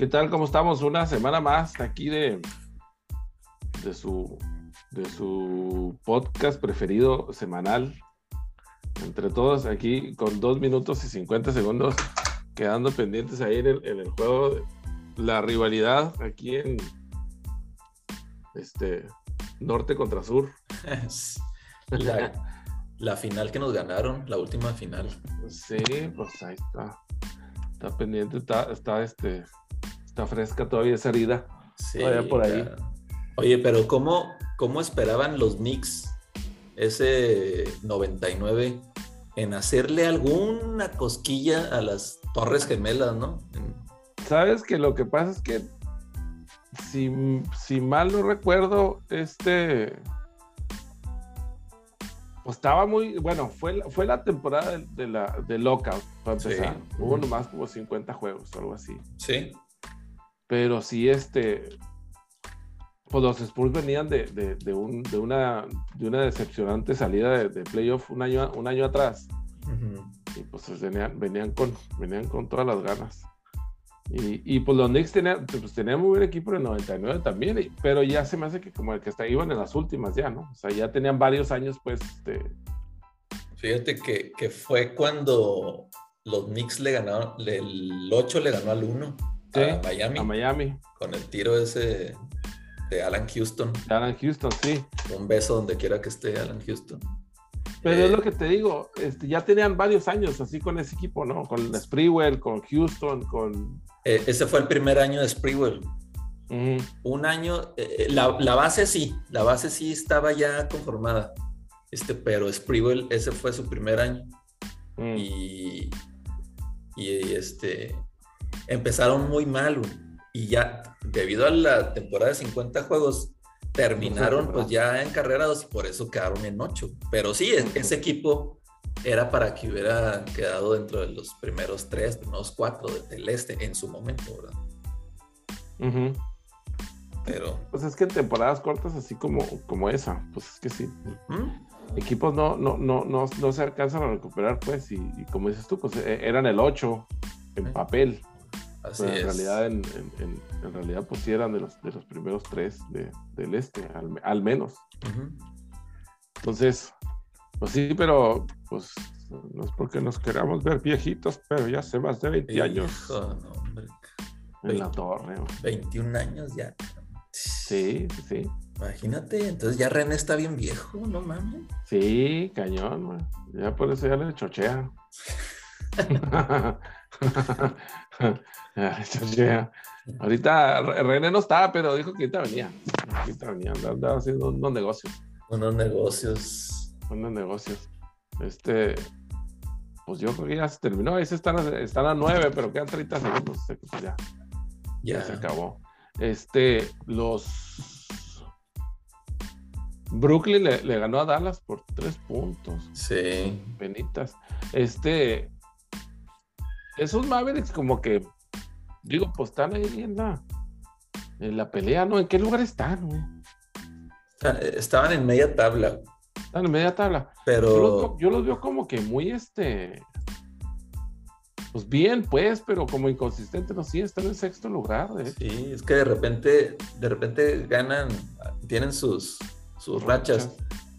¿Qué tal? ¿Cómo estamos? Una semana más aquí de, de, su, de su podcast preferido semanal. Entre todos aquí con dos minutos y 50 segundos quedando pendientes ahí en el, en el juego. La rivalidad aquí en este norte contra sur. La, la final que nos ganaron, la última final. Sí, pues ahí está. Está pendiente, está, está, este, está fresca todavía esa herida. Sí, Todavía por ahí. Oye, pero ¿cómo, ¿cómo esperaban los Knicks ese 99 en hacerle alguna cosquilla a las Torres Gemelas, no? Sabes que lo que pasa es que si, si mal no recuerdo, este pues estaba muy, bueno, fue, la- fue la temporada de, de la de lockout para Sí. empezar. Hubo Ujú. nomás como 50 juegos o algo así. Sí. Pero sí, este, pues los Spurs venían de, de- de un- de una, de una decepcionante salida de, de playoff un año, un año atrás. Y pues venían, venían, con, venían con todas las ganas. Y, y, pues los Knicks tenían, pues tenían muy buen equipo en el 99 también, y- pero ya se me hace que como el que está, iban en las últimas ya, ¿no? O sea, ya tenían varios años, pues, este, Fíjate que, que fue cuando los Knicks le ganaron, el 8 le ganó al 1 Sí, a Miami a Miami, con el tiro ese de Alan Houston. de Alan Houston, sí. Un beso donde quiera que esté Alan Houston. Pero Eh, es lo que te digo, este, ya tenían varios años así con ese equipo, ¿no? Con Sprewell, con Houston, con... eh, ese fue el primer año de Sprewell. Un año, eh, la, la base sí, la base sí estaba ya conformada. Este, pero Sprewell, ese fue su primer año. Y, y este empezaron muy mal güey. y ya debido a la temporada de 50 juegos terminaron pues ya en carrera dos y por eso quedaron en 8 pero sí es- ese equipo era para que hubiera quedado dentro de los primeros tres primeros cuatro del este en su momento ¿verdad? Pero Pues es que en temporadas cortas así como, como esa, pues es que sí, equipos no, no, no, no, no se alcanzan a recuperar, pues, y, y como dices tú, pues e- eran el 8 en Sí. papel, así pero en es realidad, en, en- en- en realidad, pues sí eran de los, de los primeros tres de- del este, al, me- al menos. Entonces, pues sí, pero pues no es porque nos queramos ver viejitos, pero ya hace más de 20 años no, hombre. en la torre. güey. 21 años ya Sí, sí, sí. imagínate entonces ya René está bien viejo no mames Sí, cañón. Ya por eso ya le chochea. Ahorita Re- René no estaba, pero dijo que ahorita venía. Ahorita venía, andaba- haciendo unos negocios. unos negocios Unos negocios. Este, pues yo creo que ya se terminó. Ahí están, a- están a nueve, pero quedan 30 segundos. pues ya, se acabó. Este, los Brooklyn le, le ganó a Dallas por tres puntos. sí Benitas. Este, esos Mavericks como que, digo, pues están ahí en la, en la pelea, ¿no? ¿En qué lugar están, güey? Eh, estaban en media tabla Están en media tabla. Yo los, pero yo los veo como que muy, este, pues bien, pues, pero como inconsistente, no sí, están en sexto lugar, hecho. sí es que de repente de repente ganan tienen sus sus rachas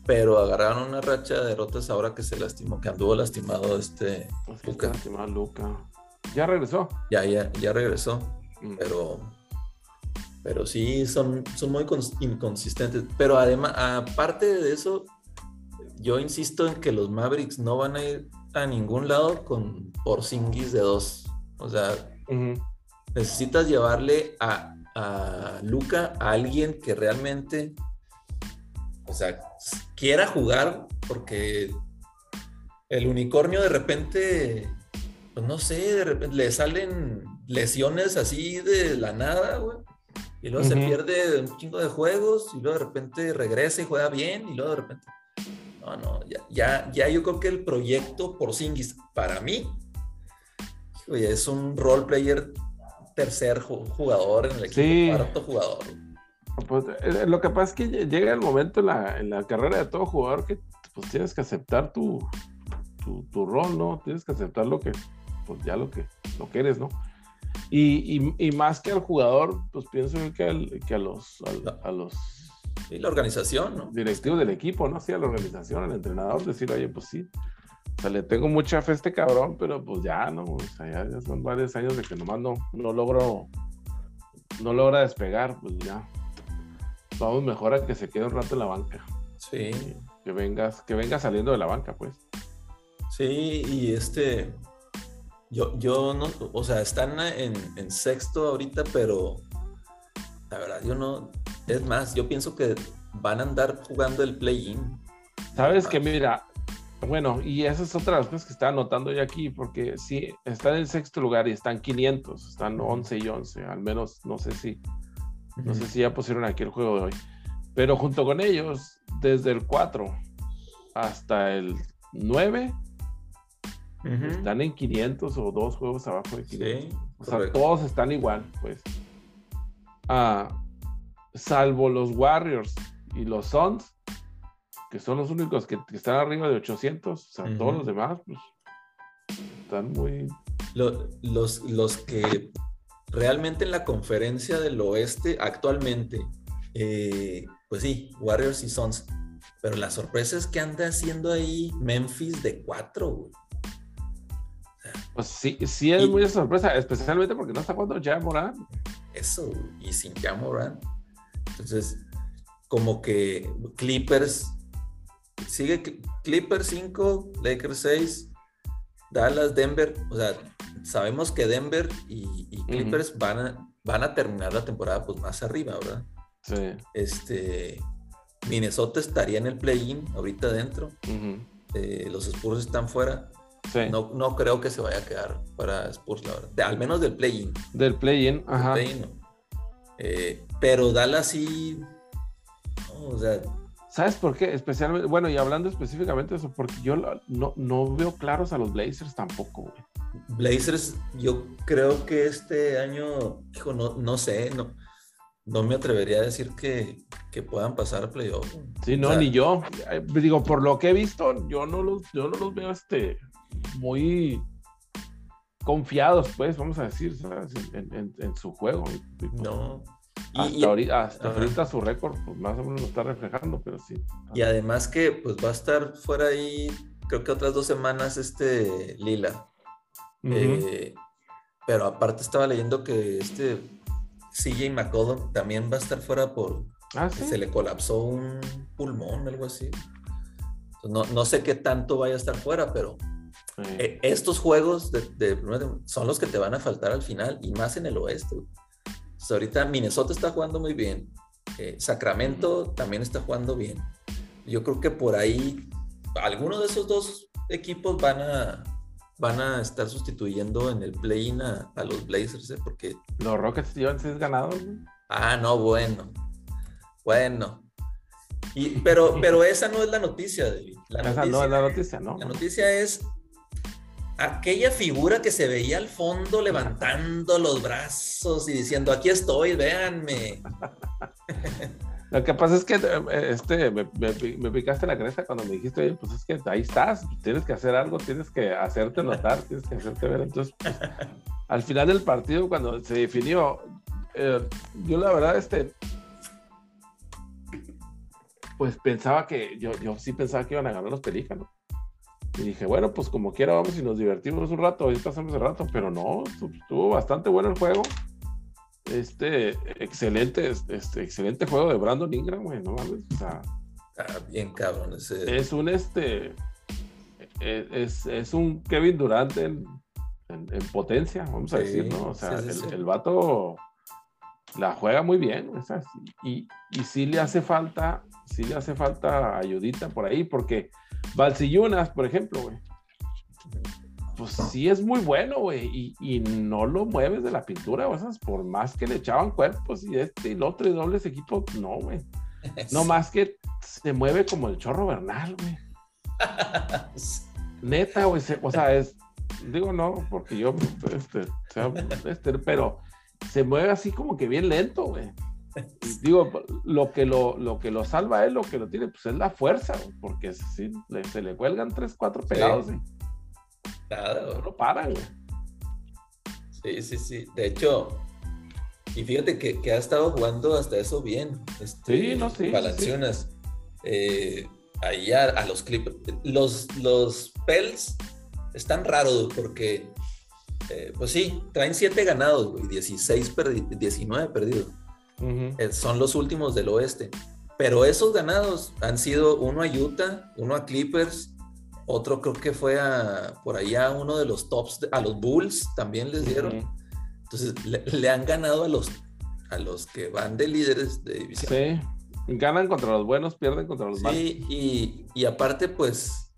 pero agarraron una racha de derrotas ahora que se lastimó que anduvo lastimado este Pues lastimado Luka. Ya regresó. ya ya ya regresó Mm. pero pero sí son son muy cons- inconsistentes pero además aparte de eso yo insisto en que los Mavericks no van a ir a ningún lado con Porzingis de dos o sea necesitas llevarle a, a Luca a alguien que realmente, o sea, quiera jugar, porque el unicornio de repente, pues no sé, de repente le salen lesiones así de la nada, güey. Y luego se pierde un chingo de juegos y luego de repente regresa y juega bien y luego de repente... No, no, ya, ya, ya yo creo que el proyecto por Singis, para mí, oye, es un role player tercer ju- jugador en el equipo, Sí. cuarto jugador. Pues, eh, lo que pasa es que lle- llega el momento en la, en la carrera de todo jugador que pues tienes que aceptar tu, tu, tu rol, ¿no? Tienes que aceptar lo que, pues ya lo que, lo que eres, ¿no? Y, más que al jugador, pues pienso que, que a los, a, los y la organización, ¿no? Directivos del equipo, ¿no? Sí, a la organización, al entrenador, decir, oye, pues sí. O sea, le tengo mucha fe a este cabrón, pero pues ya, ¿no? O sea, ya, son varios años de que nomás no, no logro, no logra despegar, pues ya. Vamos mejor a que se quede un rato en la banca. Sí. Que vengas, que venga saliendo de la banca, pues. Sí, y este, yo, yo no, o sea, están en, en, sexto ahorita, pero la verdad, yo no, es más, yo pienso que van a andar jugando el play-in. Sabes que mira, bueno, y esa es otra de las cosas que estaba anotando yo aquí, porque sí, están en sexto lugar y están 500, están 11 y 11, al menos no sé si, no sé si ya pusieron aquí el juego de hoy. Pero junto con ellos, desde el 4 hasta el 9, están en 500 o dos juegos abajo de 500. o sea, todos están igual, pues. Ah, salvo los Warriors y los Suns, que son los únicos que, están arriba de 800. O sea, todos los demás, pues, están muy. los, los que realmente en la conferencia del oeste actualmente, eh, pues sí, Warriors y Suns. Pero la sorpresa es que anda haciendo ahí Memphis de 4, güey. Pues sí, sí es muy sorpresa, especialmente porque no está jugando ya Morán. Eso, y sin ya Morán. Entonces, como que Clippers, sigue Clippers 5, Lakers 6, Dallas, Denver, o sea, sabemos que Denver y, Clippers van, a, van a terminar la temporada pues más arriba, ¿verdad? Sí. Este, Minnesota estaría en el play-in ahorita adentro. Eh, los Spurs están fuera. No, no creo que se vaya a quedar para Spurs, la verdad. al menos del play-in. Del play-in, ajá. Eh, pero Dallas sí. o sea. ¿Sabes por qué? Especialmente, bueno, y hablando específicamente de eso, porque yo no, no veo claros a los Blazers tampoco, güey. Blazers, yo creo que este año, hijo, no, no sé, no, no me atrevería a decir que, que puedan pasar playoff. Sí, no, ni yo. Digo, por lo que he visto, yo no los, yo no los veo este, muy confiados, pues, vamos a decir, En, su juego. No. hasta, ahorita, su récord pues, más o menos lo está reflejando, pero sí. Y además que pues va a estar fuera ahí, creo que otras dos semanas este Lila. Eh, pero aparte estaba leyendo que este CJ McCollum también va a estar fuera por... Ah, se le colapsó un pulmón, algo así. No, no sé qué tanto vaya a estar fuera, pero eh, estos juegos de, son los que te van a faltar al final y más en el oeste. ahorita Minnesota está jugando muy bien. Eh, Sacramento también está jugando bien. Yo creo que por ahí algunos de esos dos equipos van a, van a estar sustituyendo en el play-in a, los Blazers, ¿eh? porque... Los Rockets llevan seis ganados. Ah, no, bueno. Bueno. Y, pero, pero esa no es la noticia, David. esa no es la noticia, ¿no? La noticia es aquella figura que se veía al fondo levantando los brazos y diciendo, aquí estoy, véanme. Lo que pasa es que eh, este, me, picaste la cabeza cuando me dijiste, pues es que ahí estás, tienes que hacer algo, tienes que hacerte notar, tienes que hacerte ver. Entonces, pues, al final del partido, cuando se definió, eh, yo la verdad, este, pues pensaba que, yo, yo sí pensaba que iban a ganar los pelícanos. Y dije, bueno, pues como quiera vamos y nos divertimos un rato, ahí pasamos el rato, pero no, estuvo bastante bueno el juego este excelente, este, excelente juego de Brandon Ingram, güey, no mames, o sea, ah, bien cabrón ese. Es un este, e, es, es un Kevin Durant en, en, potencia, vamos a decir, ¿no? O sea, el, el, vato la juega muy bien, o sea, y, y sí le hace falta, sí le hace falta ayudita por ahí, porque Valsillunas, por ejemplo, güey pues sí es muy bueno, güey, y, no lo mueves de la pintura, o por más que le echaban cuerpos y este y el otro y dobles equipos, no, güey. No más que se mueve como el chorro Bernal, güey. Neta, güey, o sea, es, digo no, porque yo, este, este, pero se mueve así como que bien lento, güey. Digo, lo que lo, lo que lo salva es lo que lo tiene, pues es la fuerza, porque sí, se le cuelgan tres, cuatro pegados, güey. Nada, No paran, güey. Sí, sí, sí. De hecho, y fíjate que, ha estado jugando hasta eso bien. Este, sí, no sé. Sí, eh, ahí a, los Clippers. Los, los Pels están raros porque, eh, pues sí, traen 7 ganados, y 16 19 perdidos. Eh, son los últimos del oeste. Pero esos ganados han sido uno a Utah, uno a Clippers, otro creo que fue a, por allá uno de los tops, a los Bulls también les dieron. Entonces le, han ganado a los, a los que van de líderes de división. Sí, ganan contra los buenos, pierden contra los malos. Sí, y, aparte pues,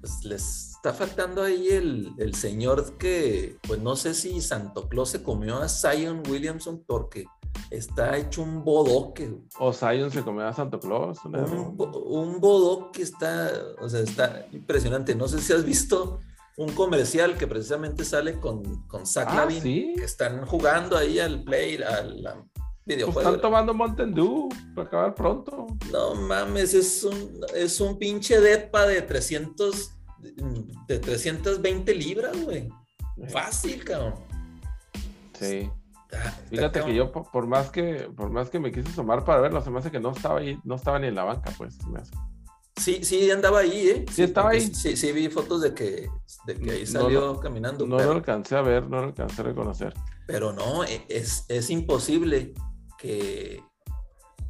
pues, les está faltando ahí el, el, señor que, pues no sé si Santo Claus se comió a Zion Williamson porque está hecho un bodoque. O Zion se comió a Santo Claus. Un, un, bodoque está, o sea, está impresionante. No sé si has visto un comercial que precisamente sale con, con Zach ah, que están jugando ahí al play, al videojuego. Pues están tomando Mountain Dew para acabar pronto. No mames, es un, es un pinche depa de 300, de 320 libras, güey. Fácil, cabrón. Sí. Fíjate que yo por más que por más que me quise tomar para verlo, se me hace que no estaba ahí, no estaba ni en la banca, pues. Me hace. Sí, sí, andaba ahí, ¿eh? Sí, estaba ahí. Sí, sí, vi fotos de que, de que ahí salió caminando. No lo alcancé a ver, no lo alcancé a reconocer. Pero no, e, es, es imposible que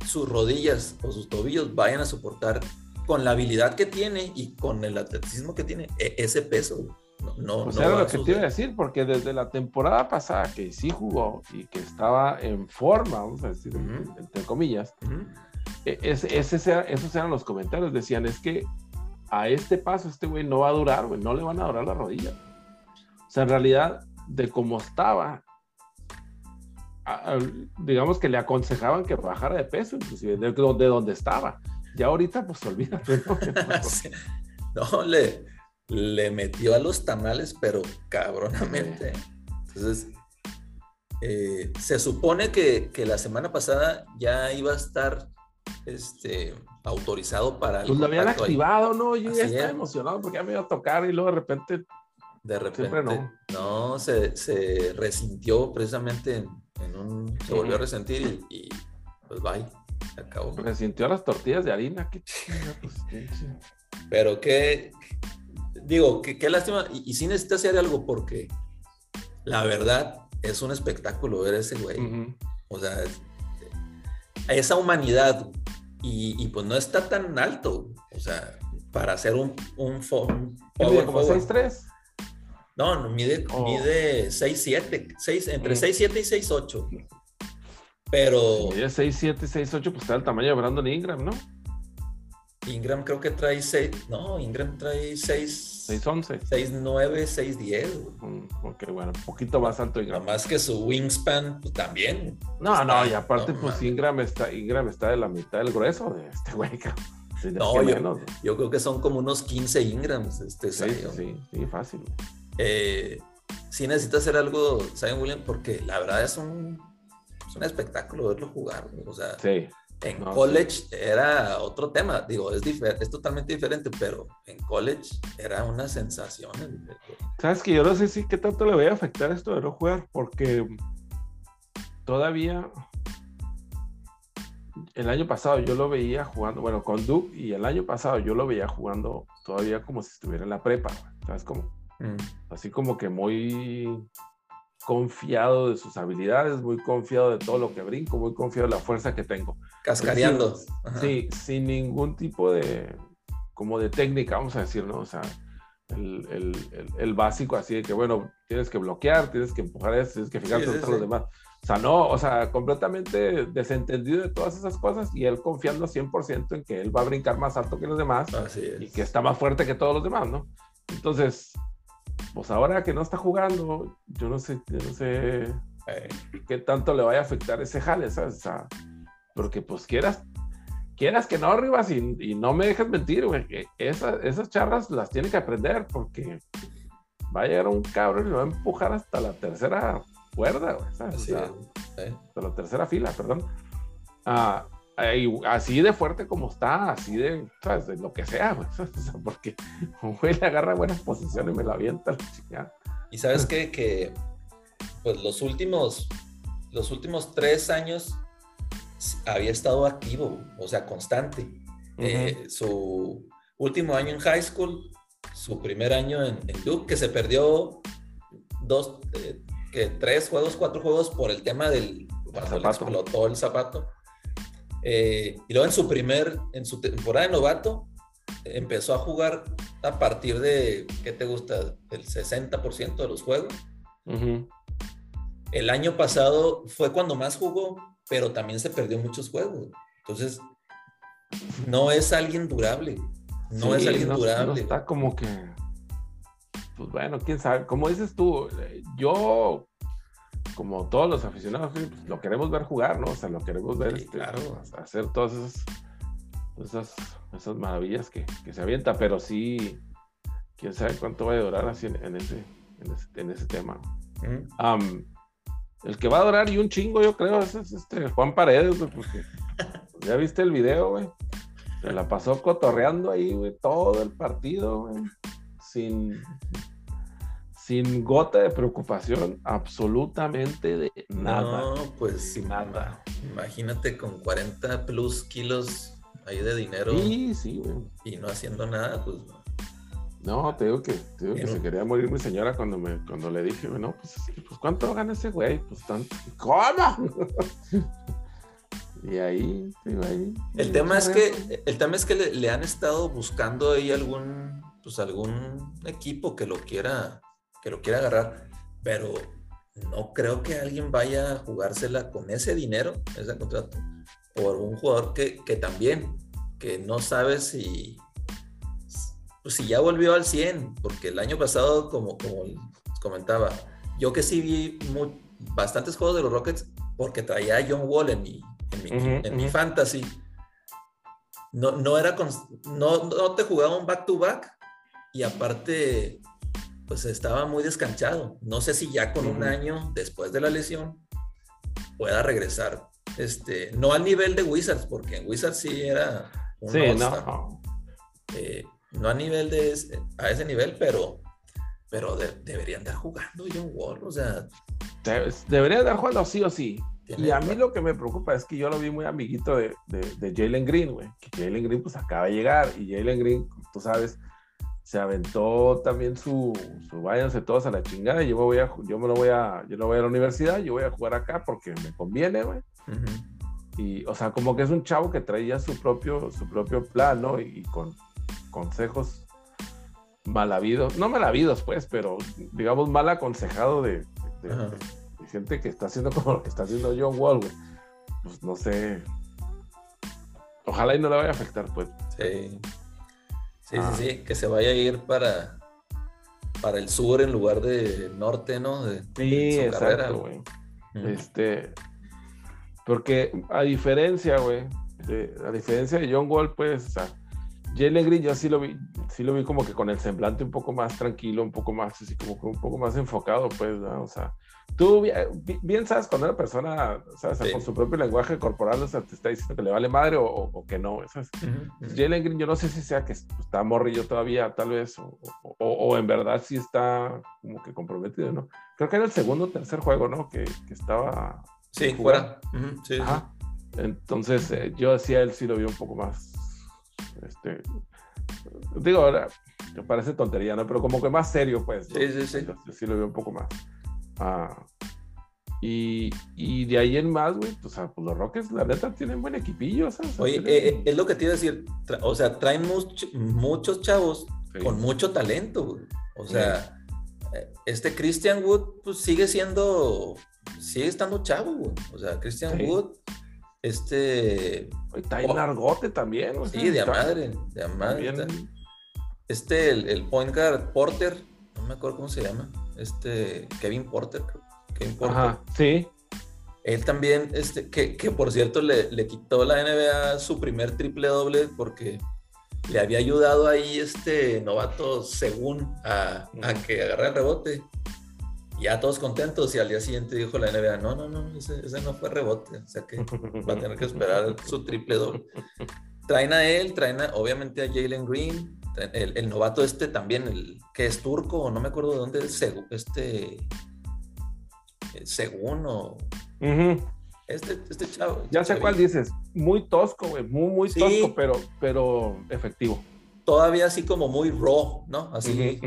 sus rodillas o sus tobillos vayan a soportar con la habilidad que tiene y con el atleticismo que tiene e, ese peso. No, no, pues era lo que te iba a decir, porque desde la temporada pasada que sí jugó y que estaba en forma, vamos a decir, entre comillas, e, esos eran los comentarios. Decían, es que a este paso este güey no va a durar, güey, no le van a durar la rodilla. O sea, en realidad, de cómo estaba, digamos que le aconsejaban que bajara de peso, inclusive, de, donde estaba. Ya ahorita, pues olvídate. No, le, le metió a los tamales, pero cabronamente. Entonces, eh, se supone que, que, la semana pasada ya iba a estar este, autorizado para... pues lo habían activado, ¿no? Yo ya estaba emocionado porque ya me iba a tocar y luego de repente... De repente no. No, se, se resintió precisamente en, un... Se volvió a resentir y, pues bye, se acabó. Resintió las tortillas de harina, qué pues, Pero qué... Digo, qué, qué lástima. Y, y sí necesita hacer algo porque la verdad es un espectáculo ver a ese güey. O sea, esa humanidad y, pues no está tan alto. O sea, para hacer un, un, un ¿Mide como 6'3"? No, no, mide, oh. mide 6'7", 6, entre 6'7 mm. y 6'8". Pero... Mide 6'7", 6'8", pues está el tamaño de Brandon Ingram, ¿no? Ingram creo que trae 6, no, Ingram trae 6, 6'11". 6'9", 6'10". Ok, bueno, un poquito más alto Ingram. Más que su wingspan, pues también. No, no, y aparte, pues Ingram está, Ingram está de la mitad del grueso de este güey. No, yo, yo, creo que son como unos 15 Ingrams este sí, sí, sí, fácil. Eh, sí necesita hacer algo, Zion Williams, porque la verdad es un, es un espectáculo verlo jugar. O sea, sí. En college era otro tema, digo, es, es totalmente diferente, pero en college era una sensación. Sabes que yo no sé si qué tanto le voy a afectar esto de no jugar, porque todavía el año pasado yo lo veía jugando, bueno, con Duke, y el año pasado yo lo veía jugando todavía como si estuviera en la prepa, ¿sabes cómo? Mm. Así como que muy confiado de sus habilidades, muy confiado de todo lo que brinco, muy confiado de la fuerza que tengo. Cascareando. Sí, sin ningún tipo de, como de técnica, vamos a decir, ¿no? O sea, el, el, el, básico así de que, bueno, tienes que bloquear, tienes que empujar tienes que fijarte en los demás. O sea, no, o sea, completamente desentendido de todas esas cosas y él confiando 100% en que él va a brincar más alto que los demás y que está más fuerte que todos los demás, ¿no? Entonces, pues ahora que no está jugando, yo no sé, yo no sé eh. qué tanto le vaya a afectar ese jale, ¿sabes? O sea, porque pues quieras, quieras que no arribas y, y no me dejes mentir, güey, esas charlas las tiene que aprender porque va a llegar un cabrón y lo va a empujar hasta la tercera cuerda, güey, Hasta la tercera fila, perdón. Ah, así de fuerte como está, así de, ¿sabes? de lo que sea, porque un güey le agarra buenas posiciones y me la avienta Y sabes qué? que pues los últimos, los últimos tres años había estado activo, o sea, constante. Eh, su último año en high school, su primer año en, Duke, que se perdió dos, eh, que tres juegos, cuatro juegos por el tema del cuando le explotó el zapato. Eh, y luego en su primer, en su temporada de novato, empezó a jugar a partir de, ¿qué te gusta? El 60% de los juegos. El año pasado fue cuando más jugó, pero también se perdió muchos juegos. Entonces, no es alguien durable. No es alguien durable. está como que, pues bueno, quién sabe. Como dices tú, yo, como todos los aficionados, pues, lo queremos ver jugar, ¿no? O sea, lo queremos ver este, hacer todas esas, esas, maravillas que, se avienta, pero sí, quién sabe cuánto va a durar así en, ese, en, ese, tema. el que va a durar y un chingo, yo creo, es, este Juan Paredes, porque ya viste el video, güey. Se la pasó cotorreando ahí, güey, todo el partido, güey. Sin, sin gota de preocupación, absolutamente de nada. No, pues sin nada. Imagínate con 40 plus kilos ahí de dinero. Sí, sí, güey. Y no haciendo nada, pues no. te digo que, te digo que se quería morir mi señora cuando me cuando le dije, no, pues, pues ¿cuánto gana ese güey? Pues tanto. ¿Cómo? Y ahí, ahí. El tema es que, el tema es que le, han estado buscando ahí algún, pues algún equipo que lo quiera, que lo quiera agarrar, pero no creo que alguien vaya a jugársela con ese dinero, ese contrato, por un jugador que, que también, que no sabe si, pues si ya volvió al 100, porque el año pasado, como, como comentaba, yo que sí vi bastantes juegos de los Rockets porque traía a John Wall en mi, en mi, fantasy, no, no era no, no te jugaba un back to back y aparte pues estaba muy descanchado. No sé si ya con un año después de la lesión pueda regresar. Este, no al nivel de Wizards, porque en Wizards sí era un sí, no. Eh, no a nivel de a ese nivel, pero pero deberían estar jugando John Wall, o sea, debería estar jugando sí o sí. Y a mí lo que me preocupa es que yo lo vi muy amiguito de, de, Jalen Green, güey. Que Jalen Green pues acaba de llegar y Jalen Green, tú sabes, se aventó también su, su váyanse todos a la chingada. Yo me voy a, yo me lo voy a, yo no voy a la universidad, yo voy a jugar acá porque me conviene, güey. Y, o sea, como que es un chavo que traía su propio, su propio plan, ¿no? Y, con consejos mal habidos, no mal habidos, pues, pero digamos mal aconsejado de, gente que está haciendo como lo que está haciendo John Wall, Pues no sé. Ojalá y no le vaya a afectar, pues. Sí. Sí, sí, ah. sí, que se vaya a ir para, para el sur en lugar de norte, ¿no? De, sí, exacto, güey. Este, porque a diferencia, güey, a diferencia de John Wall, pues, o sea, Jalen Green yo sí lo vi, sí lo vi como que con el semblante un poco más tranquilo, un poco más, así como un poco más enfocado, pues, ¿no? o sea, Tú bien sabes cuando una persona, ¿sabes? Con su propio lenguaje corporal, o sea, te está diciendo que le vale madre o, que no. ¿sabes? Jalen Green, yo no sé si sea que está morrillo todavía, tal vez, o, en verdad sí está como que comprometido, ¿no? Creo que era el segundo o tercer juego, ¿no? Que, estaba. Sí, fuera. sí, Entonces, eh, yo decía, él sí lo vio un poco más. Este. Digo, ahora, parece tontería, ¿no? Pero como que más serio, pues. Sí, sí, sí. sí lo vio un poco más. Ah, y, y, de ahí en más, güey, pues, pues, los Rockets, la neta, tienen buen equipillo, ¿sabes? Oye, eh, eh, es lo que te iba a decir, o sea, traen muchos chavos con mucho talento, güey. O sea, eh, este Christian Wood, pues sigue siendo, sigue estando chavo, güey. O sea, Christian Wood, este... Está en Largote también, güey. Sí, de a madre, de a madre. Este, el, el point guard Porter, no me acuerdo cómo se llama este Kevin Porter, Kevin Porter. Ajá, sí. Él también, este, que, que por cierto le, le, quitó la NBA su primer triple doble porque le había ayudado ahí este novato según a, a que agarre el rebote. Ya todos contentos y al día siguiente dijo la NBA, no, no, no, ese, ese no fue rebote, o sea que va a tener que esperar su triple doble. Traen a él, traen obviamente a Jalen Green, el, novato este también, el que es turco, no me acuerdo de dónde es, este... según o... Este, este chavo. Ya sé cuál dices. Muy tosco, güey. Muy, muy tosco, pero, pero efectivo. Todavía así como muy raw, ¿no? Así.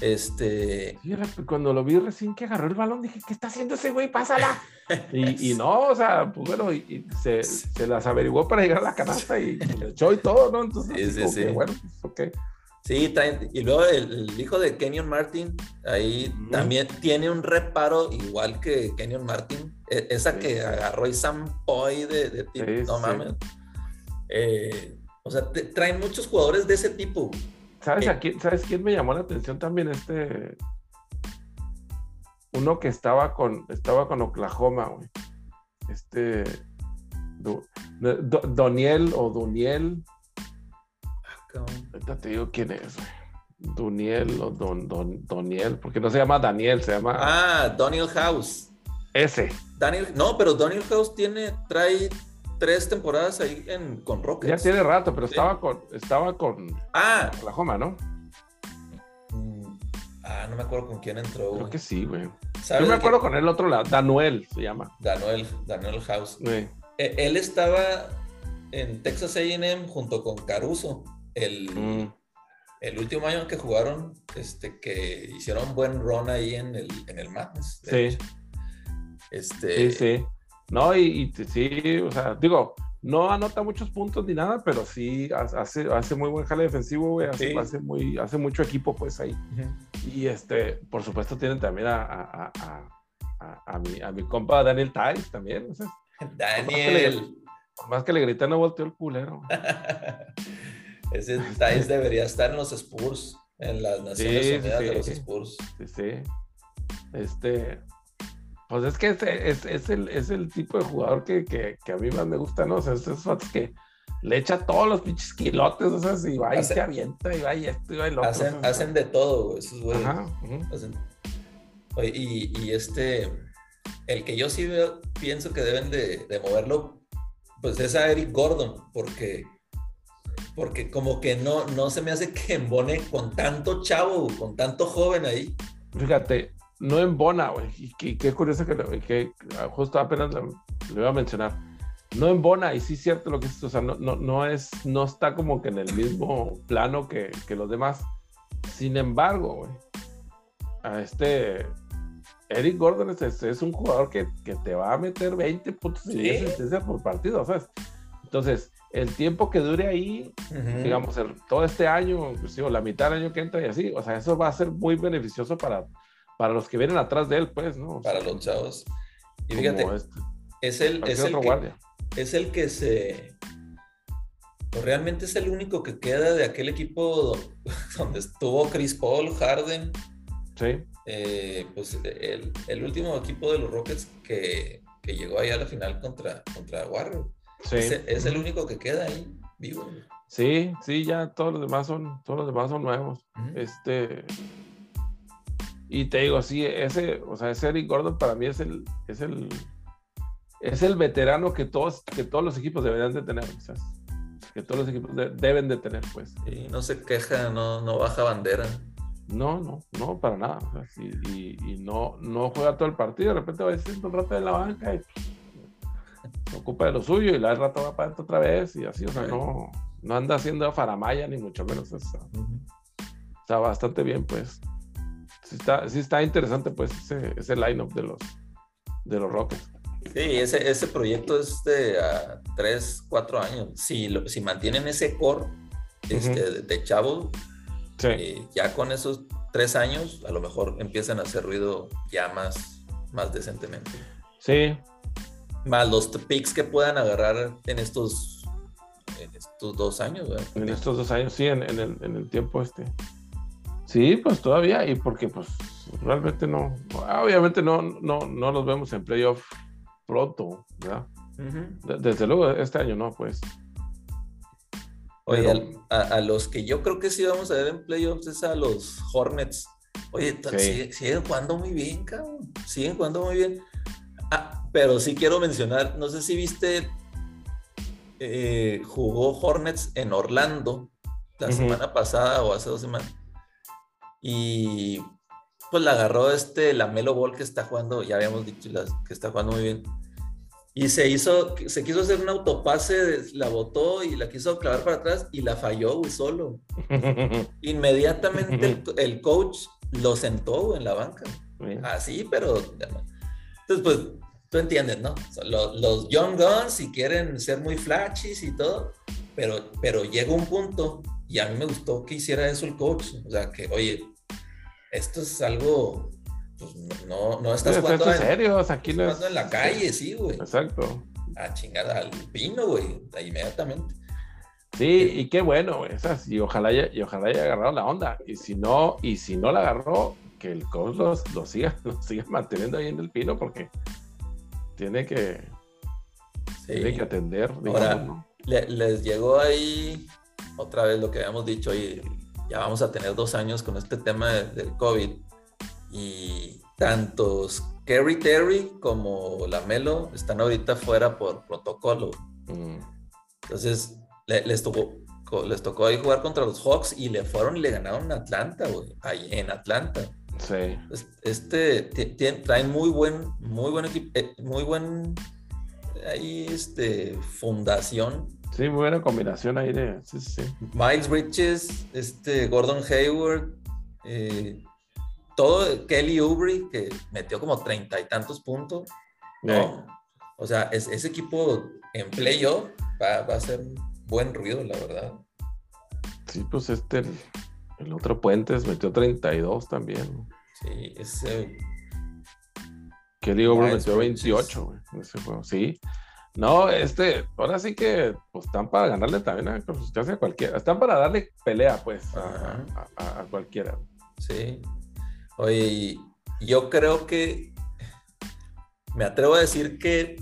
Este. cuando lo vi recién que agarró el balón, dije, ¿qué está haciendo ese güey? Pásala. y, no, o sea, pues bueno, y, se, se, las averiguó para llegar a la canasta y, le echó y todo, ¿no? Entonces, sí, sí, bueno, pues ok. Sí, y luego el, hijo de Kenyon Martin, ahí también tiene un reparo igual que Kenyon Martin, e, esa que agarró y zampoy de, de no mames. Eh, o sea, traen muchos jugadores de ese tipo. ¿Sabes, a quién, ¿Sabes quién me llamó la atención también? Este. Uno que estaba con, estaba con Oklahoma, güey. Este. Doniel o Duniel. Ahorita te digo quién es, güey. Duniel o Don, Don, Doniel, porque no se llama Daniel, se llama. Ah, Daniel House. Ese. Daniel, no, pero Daniel House tiene, trae tres temporadas ahí en, con Rockets. Ya tiene rato, pero estaba con estaba con ah. Oklahoma, ¿no? Mm, ah, no me acuerdo con quién entró. Creo que sí, güey. Yo me acuerdo con el otro lado, Daniel se llama. Daniel, Daniel House. E, él estaba en Texas A&M junto con Caruso. El, mm. el último año que jugaron, este, que hicieron buen run ahí en el, en el Madness. Sí. Este, sí, sí. No, y, sí, o sea, digo, no anota muchos puntos ni nada, pero sí hace, hace muy buen jale defensivo, güey. Hace, muy, hace mucho equipo, pues ahí. Y este, por supuesto, tienen también a, a, a, a mi, a mi compa Daniel Tice también. Daniel. Por más que le grité, no volteó el culero. Ese Tice debería estar en los Spurs, en las Naciones Unidas de los Spurs. Sí, sí. Este, pues es que es, es, el, es el tipo de jugador que, que, que, a mí más me gusta, ¿no? O sea, esos que le echa todos los pinches quilotes, o sea, y va y se avienta, y va y esto, y va y lo hacen, otro. Hacen de todo, güey, esos güeyes. Ajá, y, y, este, el que yo sí veo, pienso que deben de, de moverlo, pues es a Eric Gordon, porque porque como que no, no se me hace que embone con tanto chavo, con tanto joven ahí. Fíjate, no embona, güey. Y qué curioso que, que, justo apenas le, iba a mencionar. No embona, y sí es cierto lo que es, o sea, no, no, no, es, no está como que en el mismo plano que, que los demás. Sin embargo, güey, a este Eric Gordon es, es un jugador que, que, te va a meter 20 puntos de asistencia por partido, ¿sabes? Entonces, el tiempo que dure ahí, digamos, todo este año, inclusive la mitad del año que entra y así, o sea, eso va a ser muy beneficioso para, para los que vienen atrás de él, pues, ¿no? para los chavos. Y fíjate, este, es el, es el, que, es el que se... Pues, realmente es el único que queda de aquel equipo donde estuvo Chris Paul, Harden. Sí. Eh, pues el, el, último equipo de los Rockets que, que llegó ahí a la final contra, contra. Sí. Es, el único que queda ahí vivo. Sí, sí, ya todos los demás son, todos los demás son nuevos. Este, y te digo, sí, ese, o sea, ese Eric Gordon para mí es el, es el, es el veterano que todos, que todos los equipos deberían de tener, sea, que todos los equipos deben de tener, pues. Y no se queja, no, no baja bandera. No, no, no, para nada. y, y, no, no juega todo el partido, de repente va a decir un rato de la banca y se ocupa de lo suyo y la rato va para adentro otra vez y así, o sea, no, no anda haciendo faramaya ni mucho menos. eso. Está bastante bien, pues sí está, interesante pues ese, ese lineup de los, de los Rockets. Sí, ese, ese proyecto es de 3, 4 años. Si, si mantienen ese core este, de, chavo, eh, ya con esos 3 años, a lo mejor empiezan a hacer ruido ya más, más decentemente. Sí. Más los picks que puedan agarrar en estos, en estos dos años. En estos dos años, sí, en, el, en el tiempo este. Sí, pues todavía, y porque pues realmente no, obviamente no, no, no los vemos en playoff pronto, ¿verdad? Desde luego este año no, pues. Oye, a, los que yo creo que sí vamos a ver en playoffs es a los Hornets. Oye, siguen, jugando muy bien, cabrón. Siguen jugando muy bien. Ah, pero sí quiero mencionar, no sé si viste, eh, jugó Hornets en Orlando la semana pasada o hace dos semanas. Y pues la agarró este, la Melo Ball que está jugando, ya habíamos dicho que está jugando muy bien. Y se hizo, se quiso hacer un autopase, la botó y la quiso clavar para atrás y la falló, güey, solo. Inmediatamente el, coach lo sentó en la banca. Así, pero... Entonces, pues, tú entiendes, ¿no? Los, los, Young Guns, si quieren ser muy flashes y todo, pero, pero llega un punto, y a mí me gustó que hiciera eso el coach. O sea, que, oye, esto es algo pues no, no estás jugando en, serio, aquí no en la calle, sí, güey. Exacto. A chingada al pino, güey, inmediatamente. Sí, y qué bueno, güey. Y ojalá haya, y ojalá haya agarrado la onda. Y si no, y si no la agarró, que el coach lo siga, siga manteniendo ahí en el pino, porque tiene que, tiene que atender. Ahora, les llegó ahí otra vez lo que habíamos dicho, y ya vamos a tener dos años con este tema del COVID y tantos Kerry Terry como Lamelo están ahorita fuera por protocolo. Mm. Entonces, les, tocó, les tocó ahí jugar contra los Hawks y le fueron y le ganaron en Atlanta, güey. Ahí en Atlanta. Sí. Este, traen muy buen, muy buen equipo, eh, muy buen ahí, este, fundación. Sí, muy buena combinación ahí de. Sí, sí. Miles Bridges, este, Gordon Hayward, eh, todo Kelly Oubre, que metió como treinta y tantos puntos. No. O sea, ese equipo en playoff va, va a ser buen ruido, la verdad. Sí, pues este, el, otro Puentes metió 32 también. Sí, ese. Kelly Oubre metió 28 en ese juego. Sí. No, este, ahora sí que pues, están para ganarle también a, pues, cualquiera. Están para darle pelea, pues, a cualquiera. Sí. Oye, yo creo que me atrevo a decir que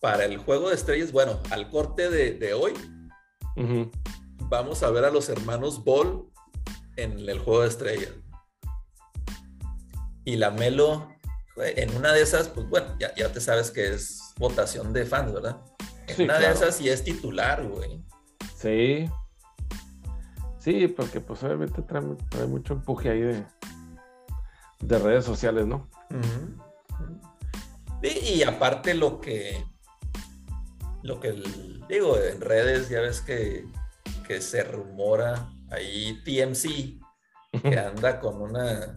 para el juego de estrellas, bueno, al corte de, hoy, vamos a ver a los hermanos Ball en el juego de estrellas. Y la Melo, en una de esas, pues bueno, ya, te sabes que es votación de fans, ¿verdad? En una de esas sí es titular, güey. Sí. Sí, porque pues obviamente trae mucho empuje ahí de, de redes sociales, ¿no? y, aparte lo que, lo que digo, en redes ya ves que, que se rumora ahí TMC, que anda con una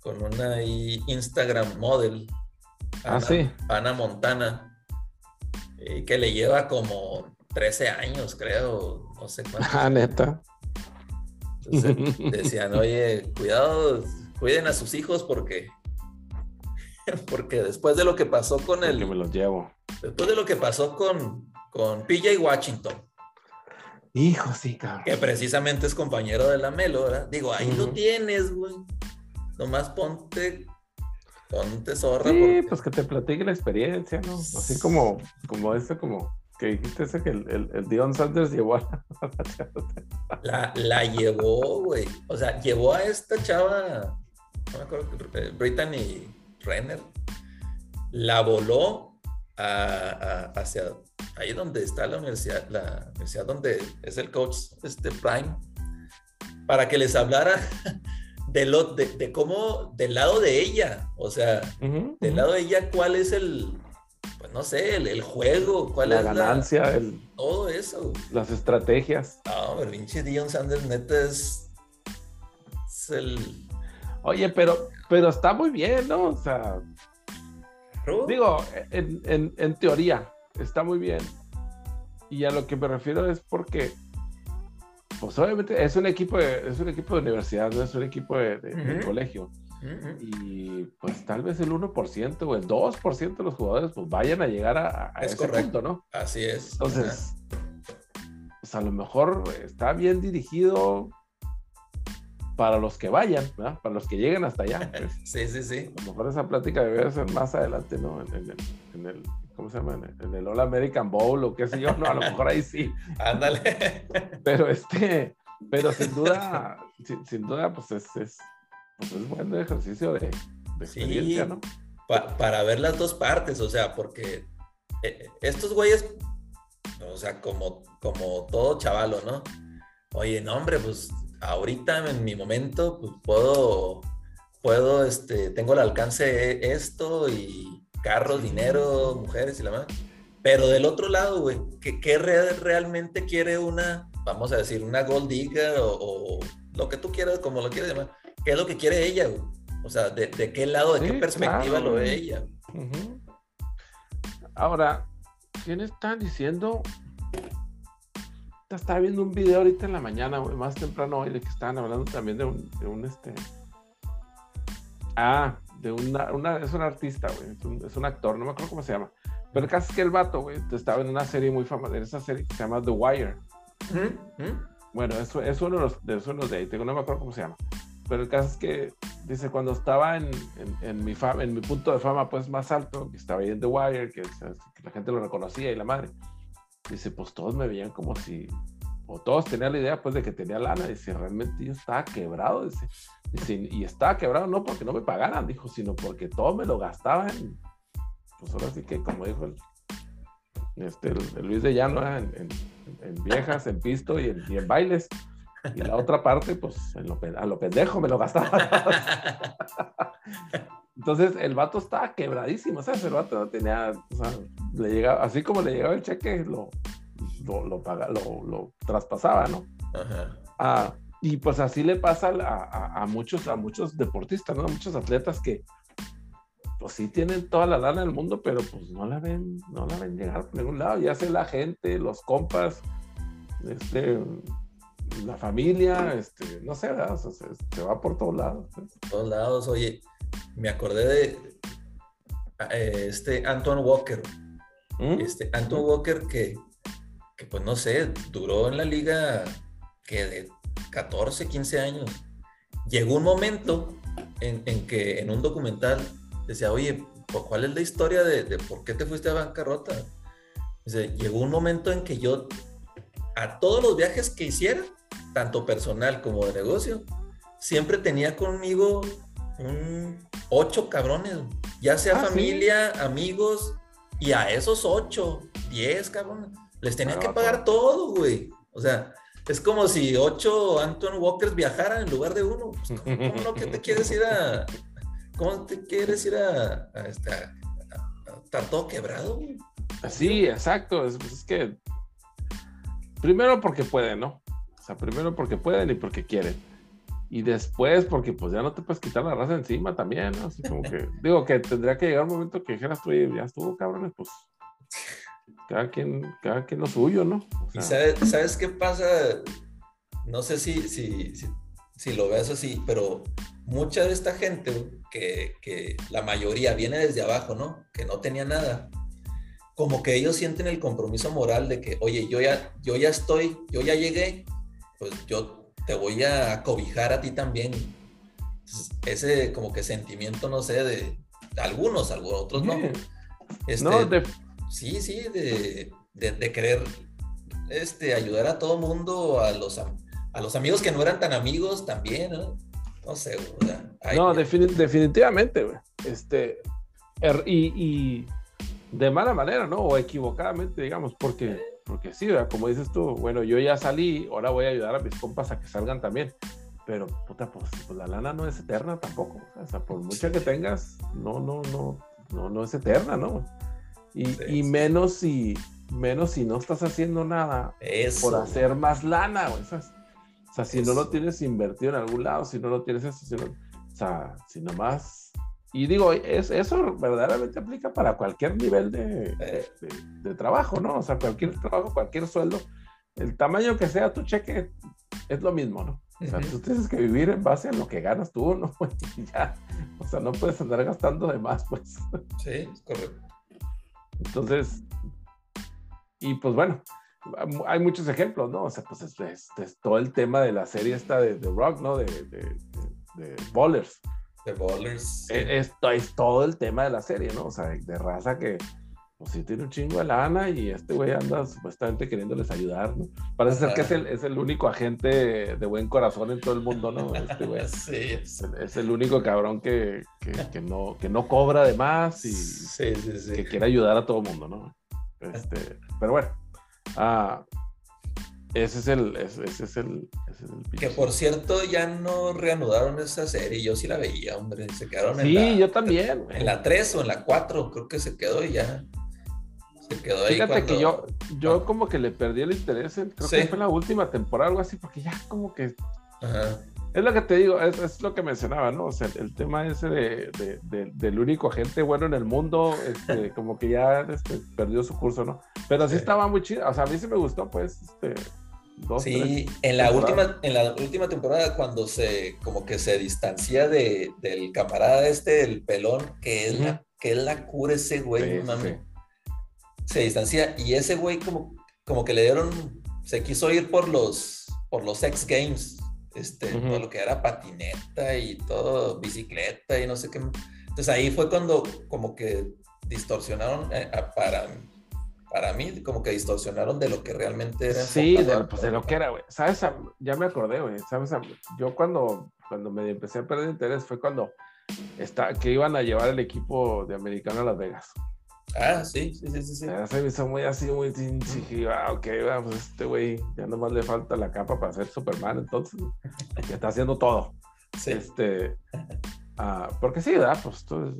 con una Instagram model, ah, Ana, sí. Ana Montana, y que le lleva como 13 años, creo, no sé cuánto. Ah, neta. Entonces decían, oye, cuidado, cuiden a sus hijos porque porque después de lo que pasó con el me los llevo. Después de lo que pasó con con PJ Washington. Hijo, sí, cabrón. Que precisamente es compañero de la Melo, ¿verdad? Digo, ahí lo tienes, güey. Nomás ponte ponte zorra. Sí, pues que te platique la experiencia, ¿no? Así como como ese como que dijiste ese que el, el, Dion Sanders llevó a la, la llevó, güey. O sea, llevó a esta chava no me acuerdo, eh, Brittany Renner, la voló hacia ahí donde está la universidad, la universidad donde es el coach, este Prime, para que les hablara de, lo, de, cómo, del lado de ella, o sea, del lado de ella, cuál es el, pues no sé, el, juego, cuál la es ganancia, la ganancia, todo eso. Las estrategias. No, el pinche Dion Sanders neta es, es el Oye, pero, pero está muy bien, ¿no? O sea, digo, en, teoría, está muy bien. Y a lo que me refiero es porque, pues obviamente es un equipo de, es un equipo de universidad, no es un equipo de, colegio. Y pues tal vez el 1% o el 2% de los jugadores pues vayan a llegar a, ese punto, ¿no? Así es. Entonces, pues a lo mejor está bien dirigido, para los que vayan, ¿verdad? Para los que lleguen hasta allá. Pues. Sí, sí, sí. A lo mejor esa plática debe ser más adelante, ¿no? En, el, ¿cómo se llama? En el, All American Bowl o qué sé yo, no, a lo mejor ahí sí. Ándale. Pero este, pero sin duda, sin, duda, pues es, es, pues es buen ejercicio de, experiencia, ¿no? para ver las dos partes, o sea, porque eh, estos güeyes, o sea, como, como todo chavalo, ¿no? Oye, no, hombre, pues ahorita en mi momento pues puedo puedo, este, tengo al alcance esto y carros, dinero, mujeres y la más. Pero del otro lado, güey, ¿qué, qué realmente quiere una, vamos a decir, una gold digger o, lo que tú quieras, como lo quieras llamar? ¿Qué es lo que quiere ella, güey? O sea, ¿de, de qué lado, de qué perspectiva lo ve ella? Ahora, ¿quién está diciendo? Estaba viendo un video ahorita en la mañana, más temprano hoy, de que estaban hablando también de un, de un este. Ah, de una, una, es un artista, güey, es un, es un, actor, no me acuerdo cómo se llama. Pero el caso es que el vato, güey, estaba en una serie muy famosa, en esa serie que se llama The Wire. Bueno, eso es uno de los de, esos de ahí, tengo, no me acuerdo cómo se llama. Pero el caso es que, dice, cuando estaba en, en, en mi, fama, en mi punto de fama pues más alto, que estaba ahí en The Wire, que, que la gente lo reconocía y la madre, dice, pues todos me veían como si, o todos tenían la idea pues de que tenía lana, dice, realmente yo estaba quebrado, dice, dice y estaba quebrado no porque no me pagaran, dijo, sino porque todo me lo gastaba en, pues ahora sí que como dijo el, este, el, Luis de Llano, en, en, en, viejas, en pisto y en, y en bailes. Y la otra parte, pues lo, a lo pendejo me lo gastaba. Entonces el vato estaba quebradísimo, ¿sabes? El vato no tenía, o sea, le llegaba, así como le llegaba el cheque, lo, lo, lo, paga, lo, lo traspasaba, ¿no? Ajá. Ah, y pues así le pasa a, a, a, muchos, a muchos deportistas, ¿no? A muchos atletas que, pues sí tienen toda la lana del mundo, pero pues no la ven, no la ven llegar por ningún lado. Ya sea la gente, los compas, este, la familia, este, no sé, se, va por todos lados. Por todos lados, oye, me acordé de eh, este Anton Walker. ¿Mm? Este Anton Walker que, que, pues no sé, duró en la liga que de 14, 15 años. Llegó un momento en, en que en un documental decía, oye, ¿cuál es la historia de, de por qué te fuiste a bancarrota? Dice, llegó un momento en que yo, a todos los viajes que hiciera, tanto personal como de negocio, siempre tenía conmigo un ocho cabrones, ya sea ah, familia, amigos, y a esos ocho, diez cabrones, les tenía que pagar todo, güey. O sea, es como si ocho Anton Walkers viajaran en lugar de uno. Pues, ¿cómo, no que te quieres ir a, ¿Cómo te quieres ir a, estar todo quebrado? Sí, exacto. Es, es, que primero porque pueden, ¿no? O sea, primero porque pueden y porque quieren. Y después porque pues ya no te puedes quitar la raza encima también, ¿no? Así como que, digo que tendría que llegar un momento que dijeras tú, ya estuvo, cabrones, pues cada quien, cada quien lo suyo, ¿no? ¿Y sabes, sabes qué pasa? No sé si, si, si, si lo ves así, pero mucha de esta gente, que, que, la mayoría viene desde abajo, ¿no? Que no tenía nada. Como que ellos sienten el compromiso moral de que, oye, yo ya, yo ya estoy, yo ya llegué, pues yo te voy a cobijar a ti también. Ese como que sentimiento, no sé, de, algunos, algunos otros no. Este, no Sí, sí, de, de, de, querer este, ayudar a todo mundo, a los, a los amigos que no eran tan amigos también, ¿no? No sé, No, definitivamente, güey. Este, er, y, de mala manera, ¿no? O equivocadamente, digamos, porque, porque sí, como dices tú, bueno, yo ya salí, ahora voy a ayudar a mis compas a que salgan también. Pero, puta, pues, pues la lana no es eterna tampoco. O sea, por mucha que tengas, no, no, no, no, no es eterna, ¿no? Y, y menos si, menos si no estás haciendo nada por hacer más lana, güey. O sea, si no lo tienes invertido en algún lado, si no lo tienes eso, si no, o sea, si nomás... Y digo, es, eso verdaderamente aplica para cualquier nivel de, de, trabajo, ¿no? O sea, cualquier trabajo, cualquier sueldo, el tamaño que sea tu cheque, es lo mismo, ¿no? O sea, tú tienes que vivir en base a lo que ganas tú, ¿no? Ya, o sea, no puedes andar gastando de más, pues. Sí, es correcto. Entonces, y pues bueno, hay muchos ejemplos, ¿no? O sea, pues es, todo el tema de la serie esta de, The Rock, ¿no? De, de, de, Ballers. De Ballers. E, es, es, todo el tema de la serie, ¿no? O sea, de, raza que, pues sí tiene un chingo de lana y este güey anda supuestamente queriéndoles ayudar, ¿no? Parece ser que es el, es el, único agente de buen corazón en todo el mundo, ¿no? Este güey. sí, es. es. el único cabrón que, que, que, no, que no cobra de más y sí, que quiere ayudar a todo el mundo, ¿no? Este, pero bueno. Ah, Ese es el, ese, es el, ese es el Que por cierto, ya no reanudaron esa serie. Yo sí la veía, hombre. Se quedaron sí, en la. yo también. En la 3 o en la 4, creo que se quedó y ya. Se quedó ahí. Fíjate cuando... que yo, yo como que le perdí el interés. Creo Sí. que fue la última temporada, algo así, porque ya como que Ajá. Es lo que te digo, es, es lo que mencionaba, ¿no? O sea, el tema ese de, de- de- del único agente bueno en el mundo, este, como que ya este, perdió su curso, ¿no? Pero sí, Sí. estaba muy chido, o sea, a mí sí me gustó, pues, este, dos, Sí, tres en la, temporadas. última, en la última temporada, cuando se como que se distancia de, del camarada este, el pelón, que es, la, Ujú. que es la cura ese güey, Sí, sí. Se distancia y ese güey como, como que le dieron, se quiso ir por los, por los X Games, este, Ujú. todo lo que era patineta y todo, bicicleta y no sé qué. Entonces ahí fue cuando como que distorsionaron, eh, para, para mí, como que distorsionaron de lo que realmente era. Sí, de, pues de lo que era, güey. ¿Sabes? Ya me acordé, güey. ¿Sabes? Yo cuando, cuando me empecé a perder interés fue cuando está, que iban a llevar el equipo de americano a Las Vegas. Ah, sí, sí, sí, sí. Ya se me hizo muy así, muy iba, ah, ok, va, pues este güey ya nomás le falta la capa para ser Superman, entonces, que está haciendo todo. Sí. Este, ah, porque sí, ¿verdad? Pues todos,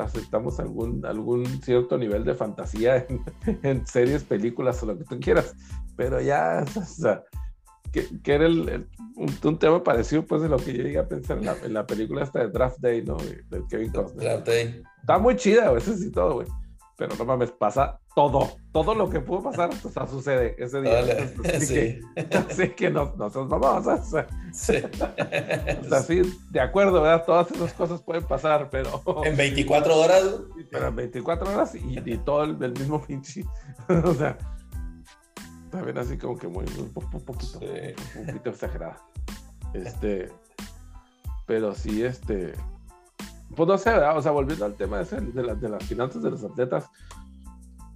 aceptamos algún, algún cierto nivel de fantasía en, en series, películas o lo que tú quieras, pero ya, o sea, que, que era el, el- un, un tema parecido pues de lo que yo llegué a pensar en la, en la película esta de Draft Day, ¿no? De, Kevin Costner. Draft Day. Está muy chida, eso sí todo, güey. Pero no mames, pasa todo. Todo lo que pudo pasar, o sea, sucede ese día. Así sí. que, así que no, no seas o sea, Sí. o sea, sí, de acuerdo, ¿verdad? Todas esas cosas pueden pasar, pero, En 24 horas. pero en 24 horas y, y todo el, el mismo pinche. O sea, también así como que muy, un poquito, Sí. un poquito exagerada. Este, pero sí, este, pues no sé, ¿verdad? O sea, volviendo al tema ese de, la- de las finanzas de los atletas,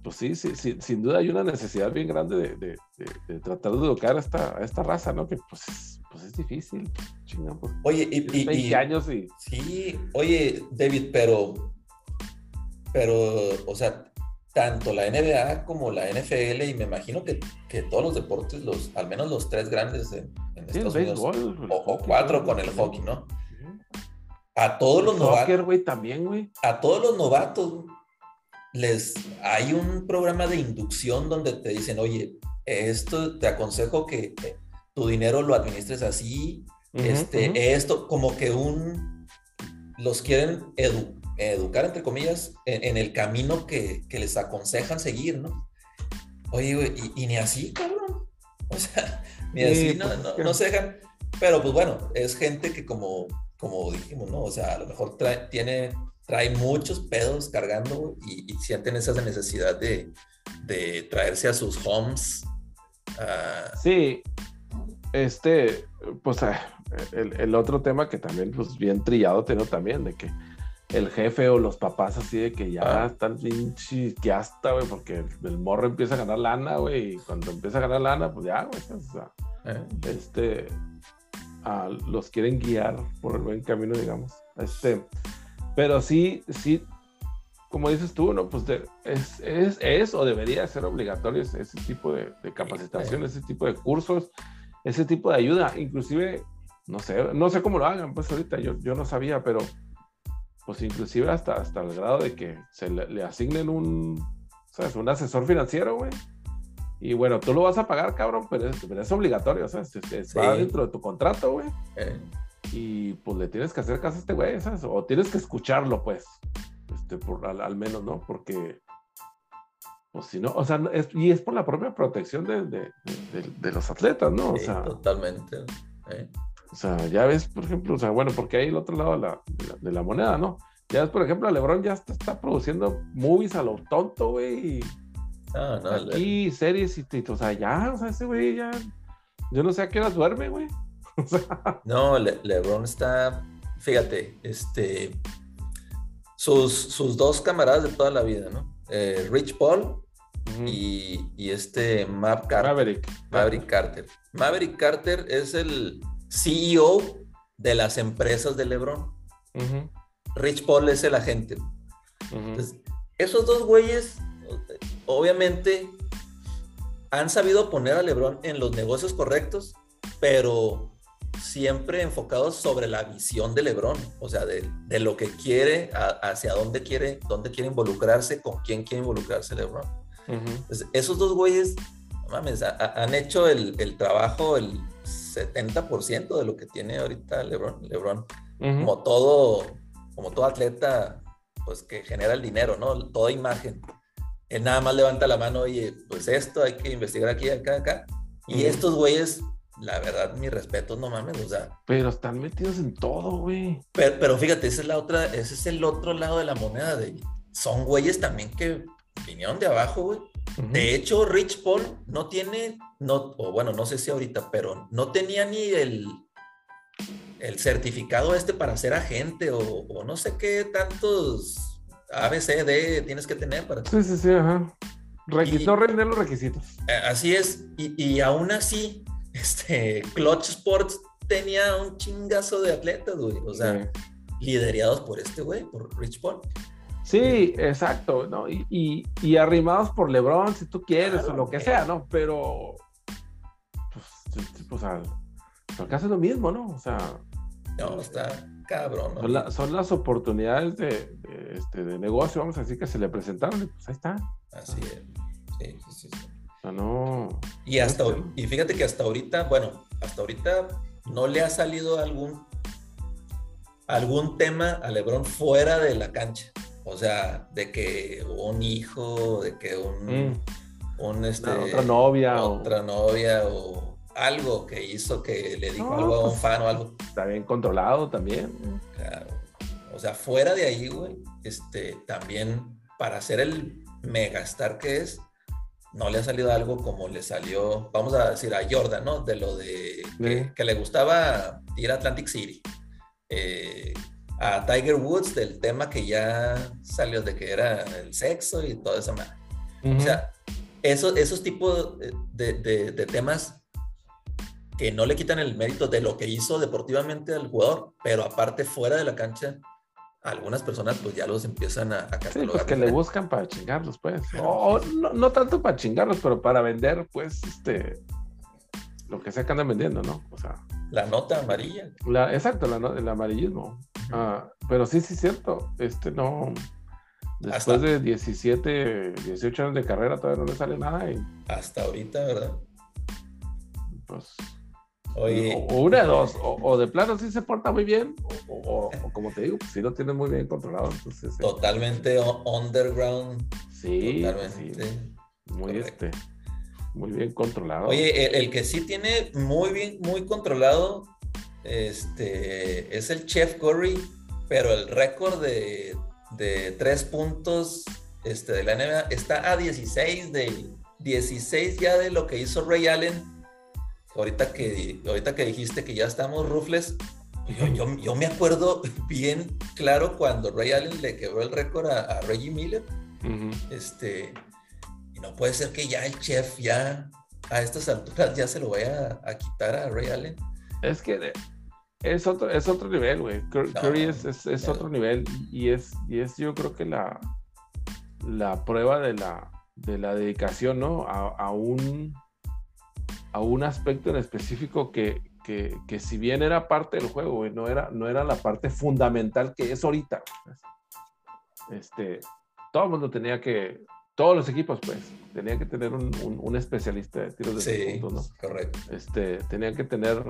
pues sí, sí, sí, sin duda hay una necesidad bien grande de, de- de- de tratar de educar a esta, a esta raza, ¿no? Que pues, es- pues es difícil, chinga, pues, Oye, y, y- 20 y- años y... sí, oye, David, pero, pero, o sea, tanto la NBA como la NFL, y me imagino que, que todos los deportes, los, al menos los tres grandes en, en Sí, Estados Unidos, béisbol. o, o cuatro con el hockey, ¿no? A todos los novatos, güey, también, güey. a todos los novatos les hay un programa de inducción donde te dicen, oye, esto te aconsejo que eh, tu dinero lo administres así, este, esto, como que un los quieren edu- educar, entre comillas, en, en el camino que, que les aconsejan seguir, ¿no? Oye, güey, y, y ni así, cabrón. O sea, ni Sí, así no, pues, es no- no se dejan. Pero pues bueno, es gente que como, como dijimos, ¿no? O sea, a lo mejor trae, tiene, trae muchos pedos cargando y, y sienten esa necesidad de, de traerse a sus homes. Sí, este, pues ah, el, el otro tema que también, pues bien trillado tengo también, de que el jefe o los papás así de que ya Ah. están que hasta, güey, porque el, el morro empieza a ganar lana, güey, y cuando empieza a ganar lana, pues ya, güey, o sea, eh, este, ah, los quieren guiar por el buen camino, digamos. Este, pero sí, sí, como dices tú, ¿no? Pues de- es, es, es o debería ser obligatorio ese, ese tipo de, de capacitación, ese tipo de cursos, ese tipo de ayuda. Inclusive, no sé, no sé cómo lo hagan, pues ahorita yo, yo no sabía, pero pues inclusive hasta, hasta el grado de que se le, le asignen un, ¿sabes? Un asesor financiero, güey. Y bueno, tú lo vas a pagar, cabrón, pero es, pero es obligatorio, o sea, es- dentro de tu contrato, güey. eh. Y pues le tienes que hacer caso a este güey, ¿sabes? O tienes que escucharlo, pues. Este, por, al, al menos, ¿no? Porque, pues si no, o sea, es- y es por la propia protección de, de- de- de los atletas, ¿no? O Sí, sea, totalmente. eh. o sea, ya ves, por ejemplo, o sea, bueno, porque hay el otro lado de la, de la, de la moneda, ¿no? Ya ves, por ejemplo, LeBron ya está, está produciendo movies a lo tonto, güey. y Ah, no, Aquí, series y, y, o sea, ya, o sea, ese güey ya. Yo no sé a qué horas duerme, güey. O sea, No, Le- LeBron está, fíjate, este, sus, sus dos camaradas de toda la vida, ¿no? Eh, Rich Paul y, y este Mav Carter, Maverick. Maverick Carter. Maverick Carter es el CEO de las empresas de LeBron. Rich Paul es el agente. Entonces, esos dos güeyes, obviamente, han sabido poner a LeBron en los negocios correctos, pero siempre enfocados sobre la visión de LeBron, o sea, de, de lo que quiere, hacia dónde quiere, dónde quiere involucrarse, con quién quiere involucrarse LeBron. esos dos güeyes, mames, han hecho el, el, trabajo, el 70% de lo que tiene ahorita LeBron. LeBron, como todo, como todo atleta, pues que genera el dinero, ¿no? Toda imagen él nada más levanta la mano, oye, pues esto hay que investigar aquí, acá, acá. Y estos güeyes, la verdad, mi respeto, no mames, o sea. Pero están metidos en todo, güey. Pero, pero, fíjate, esa es la otra, ese es el otro lado de la moneda, de son güeyes también que vinieron de abajo, güey. De hecho, Rich Paul no tiene, no, o bueno, no sé si ahorita, pero no tenía ni el, el certificado este para ser agente o, o no sé qué tantos a, B, C, D tienes que tener para... Sí, sí, sí, ajá. no render los requisitos. Eh, así es, y, y, aún así, este, Clutch Sports tenía un chingazo de atletas, güey, o sea, liderados por este güey, por Rich Paul. Sí, exacto, ¿no? Y, y, y, arrimados por LeBron, si tú quieres, o lo que sea, ¿no? Pero, pues, pues al, al lo mismo, ¿no? O sea... No, está, cabrón. Son, las oportunidades de, este, de negocio, vamos a decir, que se le presentaron y pues ahí está. Así es. Sí, sí, sí. O no. Y, hasta, y fíjate que hasta ahorita, bueno, hasta ahorita no le ha salido algún, algún tema a Lebron fuera de la cancha. O sea, de que un hijo, de que un, mm. un este, otra novia. Otra novia o algo que hizo que le dijo algo a un pues, fan o algo. Está bien controlado también. Claro. O sea, fuera de ahí, güey, este, también para ser el megastar que es, no le ha salido algo como le salió, vamos a decir, a Jordan, ¿no? De lo de que, le gustaba ir a Atlantic City. Eh, a Tiger Woods del tema que ya salió de que era el sexo y toda esa madre. O sea, esos, esos tipos de, de temas que no le quitan el mérito de lo que hizo deportivamente al jugador, pero aparte fuera de la cancha, algunas personas pues ya los empiezan a, a catalogar. Sí, pues que le buscan para chingarlos, pues. O, no, tanto para chingarlos, pero para vender, pues, este, lo que sea que andan vendiendo, ¿no? O sea. La nota amarilla. La, exacto, la, el amarillismo. Ah, pero sí, sí, cierto. Este no. Después de 17, 18 años de carrera todavía no le sale nada. Y... Hasta ahorita, ¿verdad? Pues o, una de dos, o, de plano sí se porta muy bien, o, como te digo, si lo tiene muy bien controlado. Entonces, totalmente underground. Sí, totalmente. muy, este, muy bien controlado. Oye, el, que sí tiene muy bien, muy controlado, este, es el Chef Curry, pero el récord de, de tres puntos este, de la NBA está a 16 de 16 ya de lo que hizo Ray Allen ahorita que, ahorita que dijiste que ya estamos rufles, yo, yo, me acuerdo bien claro cuando Ray Allen le quebró el récord a, Reggie Miller. Este, y no puede ser que ya el chef ya a estas alturas ya se lo vaya a, quitar a Ray Allen. Es que es otro, es otro nivel, güey. Curry es, es, otro nivel y es, y es yo creo que la, la prueba de la, de la dedicación, ¿no? A, a un a un aspecto en específico que, que, que, si bien era parte del juego, no, era, no era la parte fundamental que es ahorita. Este, todo el mundo tenía que, todos los equipos, pues, tenían que tener un, un, especialista de tiros de sí, puntos, ¿no? correcto. Este, tenían que tener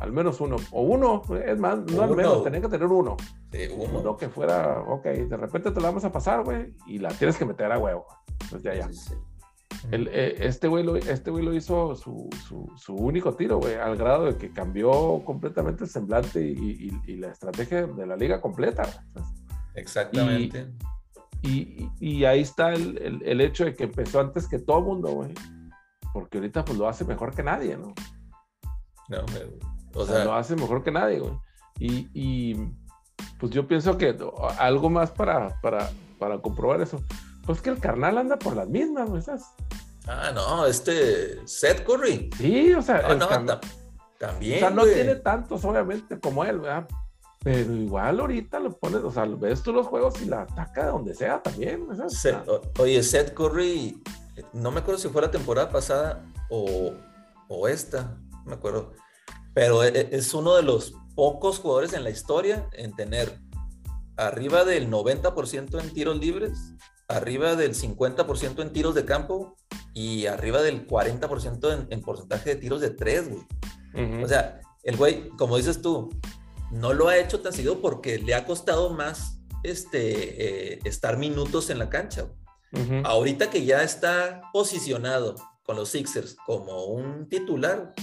al menos uno, o uno, es más, no al menos, tenían que tener uno. Sí, uno. uno. que fuera, ok, de repente te la vamos a pasar, güey, y la tienes que meter a huevo. Pues ya, ya. Sí, eh, este güey lo, este lo hizo su, su, único tiro, güey, al grado de que cambió completamente el semblante y, y, la estrategia de la liga completa. Exactamente. Y, y, ahí está el, el, hecho de que empezó antes que todo mundo, güey. Porque ahorita pues lo hace mejor que nadie, ¿no? No, o, sea, lo hace mejor que nadie, güey. Y, pues yo pienso que algo más para, para, para comprobar eso pues que el carnal anda por las mismas, ¿no estás? Ah, no, este Seth Curry. Sí, o sea, no, también. O sea, no tiene tantos, obviamente, como él, ¿verdad? Pero igual ahorita lo pones, o sea, ves tú los juegos y la ataca de donde sea también, ¿sabes? oye, Seth Curry no me acuerdo si fue la temporada pasada o, o esta, no me acuerdo, pero e, e, es uno de los pocos jugadores en la historia en tener arriba del 90% en tiros libres, arriba del 50% en tiros de campo y arriba del 40% en, porcentaje de tiros de tres, güey. O sea, el güey, como dices tú, no lo ha hecho tan seguido porque le ha costado más este, eh, estar minutos en la cancha. Ahorita que ya está posicionado con los Sixers como un titular,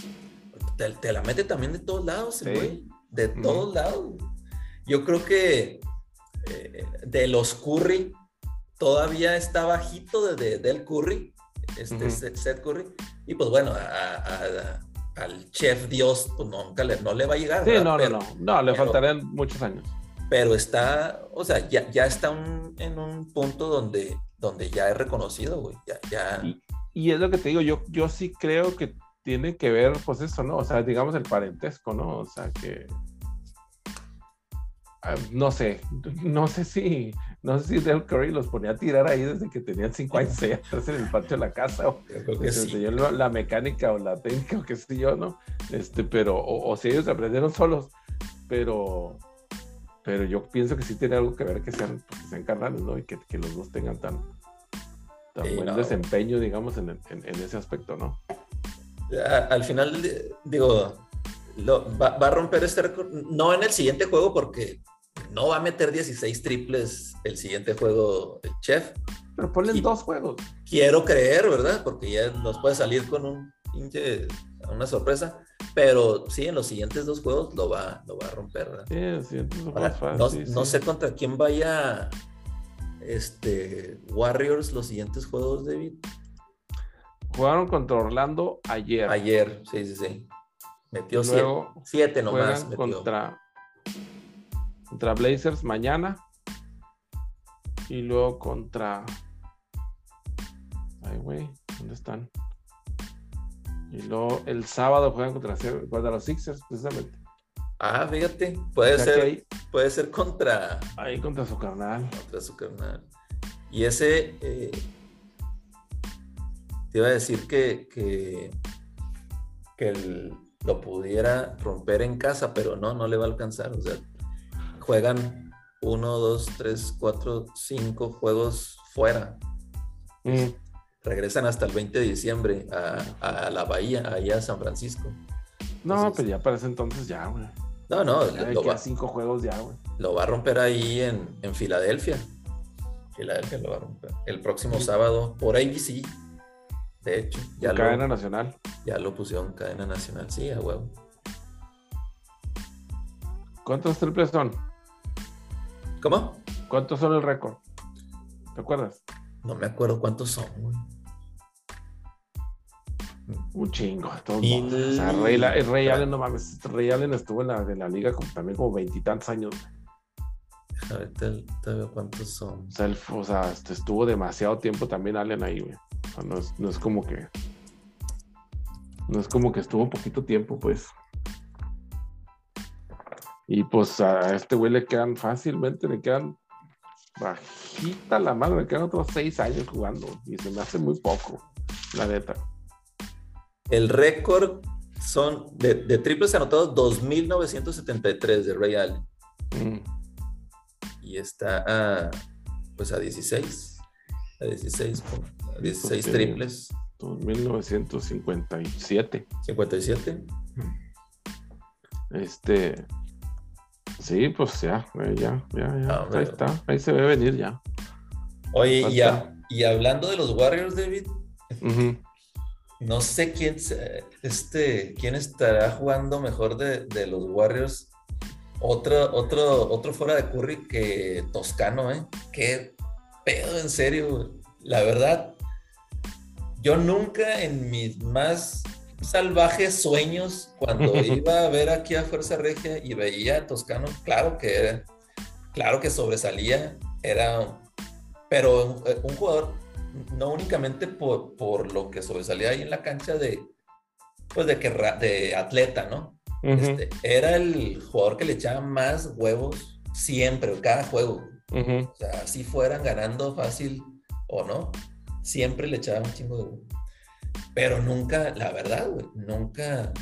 te, la mete también de todos lados, güey. De todos lados. Yo creo que eh, de los Curry todavía está bajito de, del Curry, este Seth Curry. Y pues bueno, al chef Dios, pues nunca le, no le va a llegar. Sí, no, no, no, no, le faltarían muchos años. Pero está, o sea, ya, ya está en un punto donde, donde ya es reconocido, güey. Ya, ya... Y, es lo que te digo, yo, yo sí creo que tiene que ver, pues eso, ¿no? O sea, digamos el parentesco, ¿no? O sea, que... Ah, no sé, no sé si, no sé si Del Curry los ponía a tirar ahí desde que tenían cinco años en el patio de la casa, o les enseñó la mecánica o la técnica o qué sé yo, ¿no? Este, pero, o, si ellos aprendieron solos, pero, pero yo pienso que sí tiene algo que ver que sean, pues, que sean carnales, ¿no? Y que, que, los dos tengan tan, tan buen desempeño, digamos, en, en, ese aspecto, ¿no? Al final, digo, lo, va, va, a romper este récord, no en el siguiente juego porque no va a meter 16 triples el siguiente juego el chef. Pero ponle dos juegos. Quiero creer, ¿verdad? Porque ya nos puede salir con un pinche, una sorpresa. Pero sí, en los siguientes dos juegos lo va, lo va a romper, ¿verdad? Sí, en los siguientes Ahora, no, no sé contra quién vaya este Warriors los siguientes juegos, David. Jugaron contra Orlando ayer. Ayer, sí, sí, sí. Metió siete, siete nomás. Metió. Contra contra Blazers mañana. Y luego contra. Ay, güey, ¿dónde están? Y luego el sábado juegan contra, contra los Sixers, precisamente. Ah, fíjate, puede ser, puede ser contra. Ahí contra su carnal. Contra su carnal. Y ese. Eh, te iba a decir que. que, que lo pudiera romper en casa, pero no, no le va a alcanzar. O sea, juegan uno, dos, tres, cuatro, cinco juegos fuera. Mm. Regresan hasta el 20 de diciembre a, la Bahía, allá a San Francisco. No, pues ya para ese entonces ya, güey. No, no, lo va, cinco juegos ya, güey. Lo va a romper ahí en, en Filadelfia. Filadelfia lo va a romper. El próximo sábado por ABC. De hecho, ya cadena nacional. Ya lo pusieron cadena nacional, sí, a huevo. ¿Cuántos triples son? ¿Cómo? ¿Cuántos son el récord? ¿Te acuerdas? No me acuerdo cuántos son, güey. Un chingo. Todos o sea, Rey, Rey Allen, no mames. Rey Allen estuvo en la, de la liga como, también como veintitantos años. A ver, te, veo cuántos son. O sea, o sea, este, estuvo demasiado tiempo también Allen ahí, güey. O sea, no es, no es como que. No es como que estuvo poquito tiempo, pues. Y pues a este güey le quedan fácilmente, le quedan bajita la mano, le quedan otros seis años jugando y se me hace muy poco, la neta. El récord son de, de triples anotados 2.973 de Ray Allen. Mm. Y está a, pues a 16, a 16, a 16 triples. 2.957. 57. Este, Sí, pues ya, ya, ya, ya. Ah, ahí está, ahí se ve venir ya. Oye, y, hablando de los Warriors, David, no sé quién, este, quién estará jugando mejor de, los Warriors. Otro, otro, otro fuera de Curry que Toscano, ¿eh? Qué pedo, en serio. La verdad, yo nunca en mis más salvajes sueños cuando iba a ver aquí a Fuerza Regia y veía a Toscano, claro que era, claro que sobresalía, era, pero un, jugador no únicamente por, por, lo que sobresalía ahí en la cancha de, pues de que de atleta, ¿no? este, era el jugador que le echaba más huevos siempre, cada juego. O sea, si fueran ganando fácil o no, siempre le echaba un chingo de huevo. Pero nunca, la verdad, güey, nunca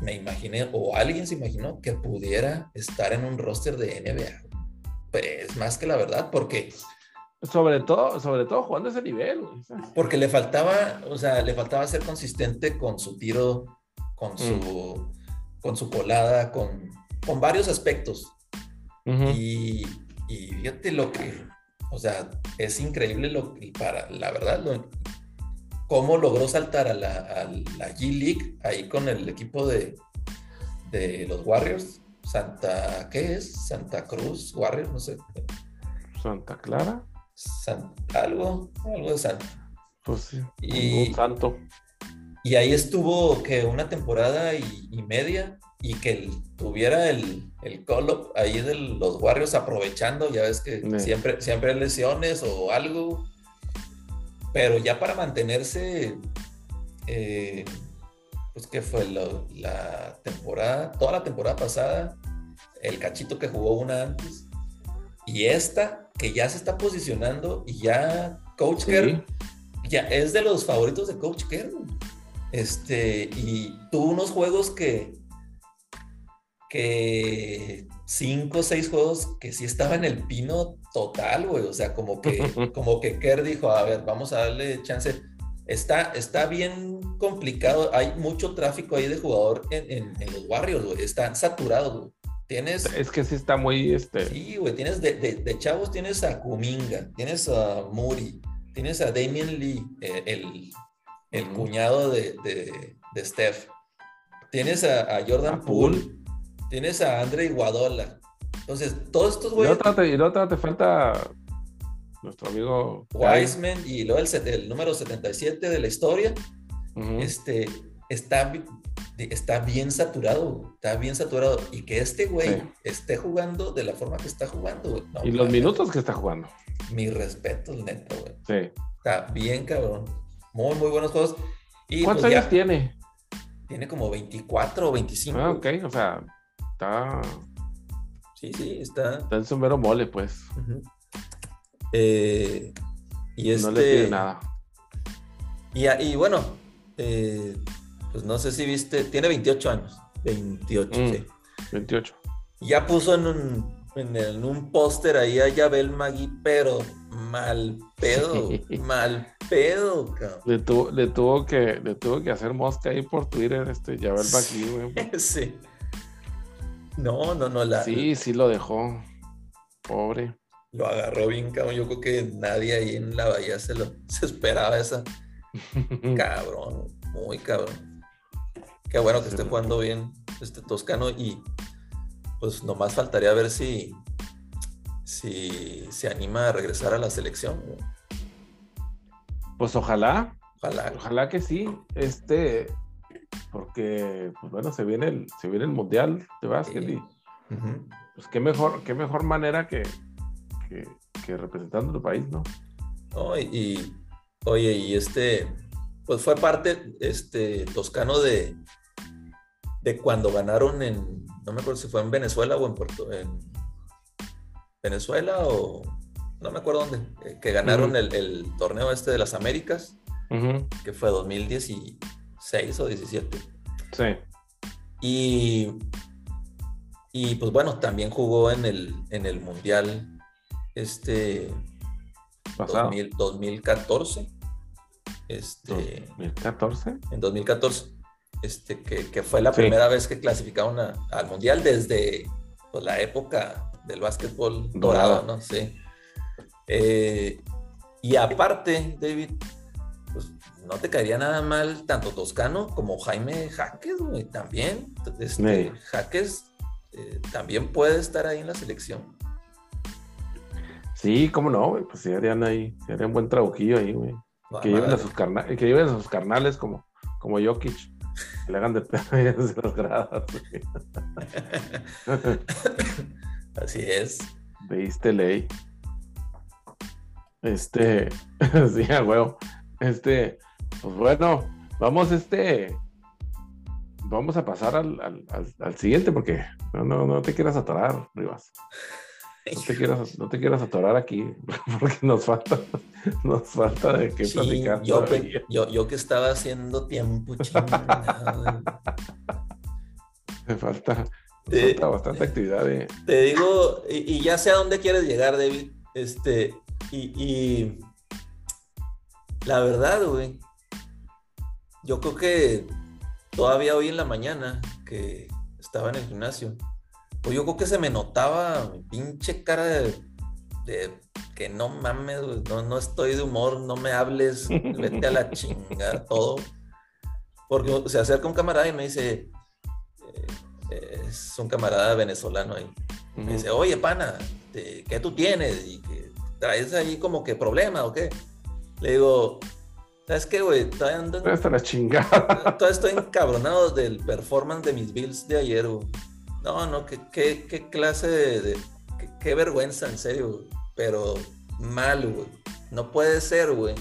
me imaginé, o alguien se imaginó que pudiera estar en un roster de NBA. Pues más que la verdad, porque... Sobre todo, sobre todo jugando ese nivel. Porque le faltaba, o sea, le faltaba ser consistente con su tiro, con su, mm. con su colada, con, con varios aspectos. y, y fíjate lo que, o sea, es increíble lo que, para, la verdad, lo, cómo logró saltar a la, G-League ahí con el equipo de, de los Warriors. Santa, ¿qué es? Santa Cruz Warriors, no sé. Santa Clara. algo, algo de Santa. Pues sí, y, un santo. Y ahí estuvo que una temporada y, media y que tuviera el, el call-up ahí de los Warriors aprovechando, ya ves que siempre, siempre hay lesiones o algo pero ya para mantenerse, eh, pues que fue la, temporada, toda la temporada pasada, el cachito que jugó una antes, y esta que ya se está posicionando y ya Coach Kerr ya es de los favoritos de Coach Kerr. Este, y tuvo unos juegos que, que cinco o seis juegos que sí estaba en el pino total, güey. O sea, como que, como que Kerr dijo, a ver, vamos a darle chance. Está, está bien complicado. Hay mucho tráfico ahí de jugador en, los barrios, güey. Están saturados, güey. Tienes. Es que sí está muy. Este... Sí, güey. Tienes de, de, chavos, tienes a Kuminga, tienes a Muri, tienes a Damien Lee, eh, el, el cuñado de, de, Steph. Tienes a, Jordan Poole Tienes a Andre Iguadola. Entonces, todos estos güeyes. Y la otra te falta nuestro amigo Wiseman y luego el, número 77 de la historia. Este está, está bien saturado, está bien saturado. Y que este güey esté jugando de la forma que está jugando, y los minutos que está jugando. Mi respeto, neto, güey. Sí. Está bien, cabrón. Muy, muy buenos juegos. Y ¿Cuántos pues años tiene? Tiene como 24 o 25. Ah, ok, o sea, Está. Sí, sí, está. Está en su mero mole, pues. Eh, y este... No le pide nada. Y, y bueno, eh, pues no sé si viste, tiene 28 años. 28, mm, sí. 28. Ya puso en un, en, un póster ahí a Yabel Magui, pero mal pedo, mal pedo, cabrón. Le tuvo, le tuvo que, le tuvo que hacer mosca ahí por Twitter, este Yabel Magui, güey. sí. No, no, no. La, sí, sí lo dejó. Pobre. Lo agarró bien, cabrón. Yo creo que nadie ahí en la bahía se lo se esperaba esa. cabrón, muy cabrón. Qué bueno que esté jugando bien este Toscano y pues nomás faltaría ver si, si se anima a regresar a la selección. Pues ojalá. Ojalá. Ojalá que sí. Este, porque, pues bueno, se viene el, se viene el Mundial de Básquet y pues qué mejor, qué mejor manera que, que, representando tu país, ¿no? y, oye, y este, pues fue parte, este, toscano de, de cuando ganaron en, no me acuerdo si fue en Venezuela o en Puerto, en Venezuela o, no me acuerdo dónde, eh, que ganaron el, torneo este de las Américas, que fue 2010 y 6 o 17. Sí. Y, y pues bueno, también jugó en el, en el Mundial este 2014. Este, ¿2014? En 2014. Este, que, fue la primera vez que clasificaron al Mundial desde pues, la época del básquetbol dorado, ¿no? Sí. Eh, y aparte, David, no te caería nada mal tanto Toscano como Jaime Jaques, güey, también. Este, Jaques eh, también puede estar ahí en la selección. Sí, cómo no, güey, pues sí harían ahí, se harían buen trabajillo ahí, güey. que, lleven a sus carnales, que lleven a sus carnales como, como Jokic, que le hagan de pedo desde las gradas. Así es. Veiste ley. Este, sí, a huevo. Este, pues bueno, vamos este. Vamos a pasar al, siguiente porque no, no, no te quieras atorar, Rivas. No te quieras, no te quieras atorar aquí, porque nos falta, nos falta de qué Sí, platicar. yo, yo, yo que estaba haciendo tiempo, chingada. Me falta, me falta bastante actividad. eh. Te digo, y, y ya sé a dónde quieres llegar, David. Este, y, y la verdad, güey, yo creo que todavía hoy en la mañana que estaba en el gimnasio, pues yo creo que se me notaba mi pinche cara de, de que no mames, no, no estoy de humor, no me hables, vete a la chingada, todo. Porque se acerca un camarada y me dice, eh, es un camarada venezolano ahí. Me dice, oye, pana, ¿qué tú tienes? Y que traes ahí como que problema o qué. Le digo, ¿sabes qué, güey? Todavía ando en- Hasta la chingada. Todavía estoy encabronado del performance de mis Bills de ayer, güey. No, no, qué, qué, qué clase de... de- qué, qué vergüenza, en serio, güey. Pero mal, güey. No puede ser, güey,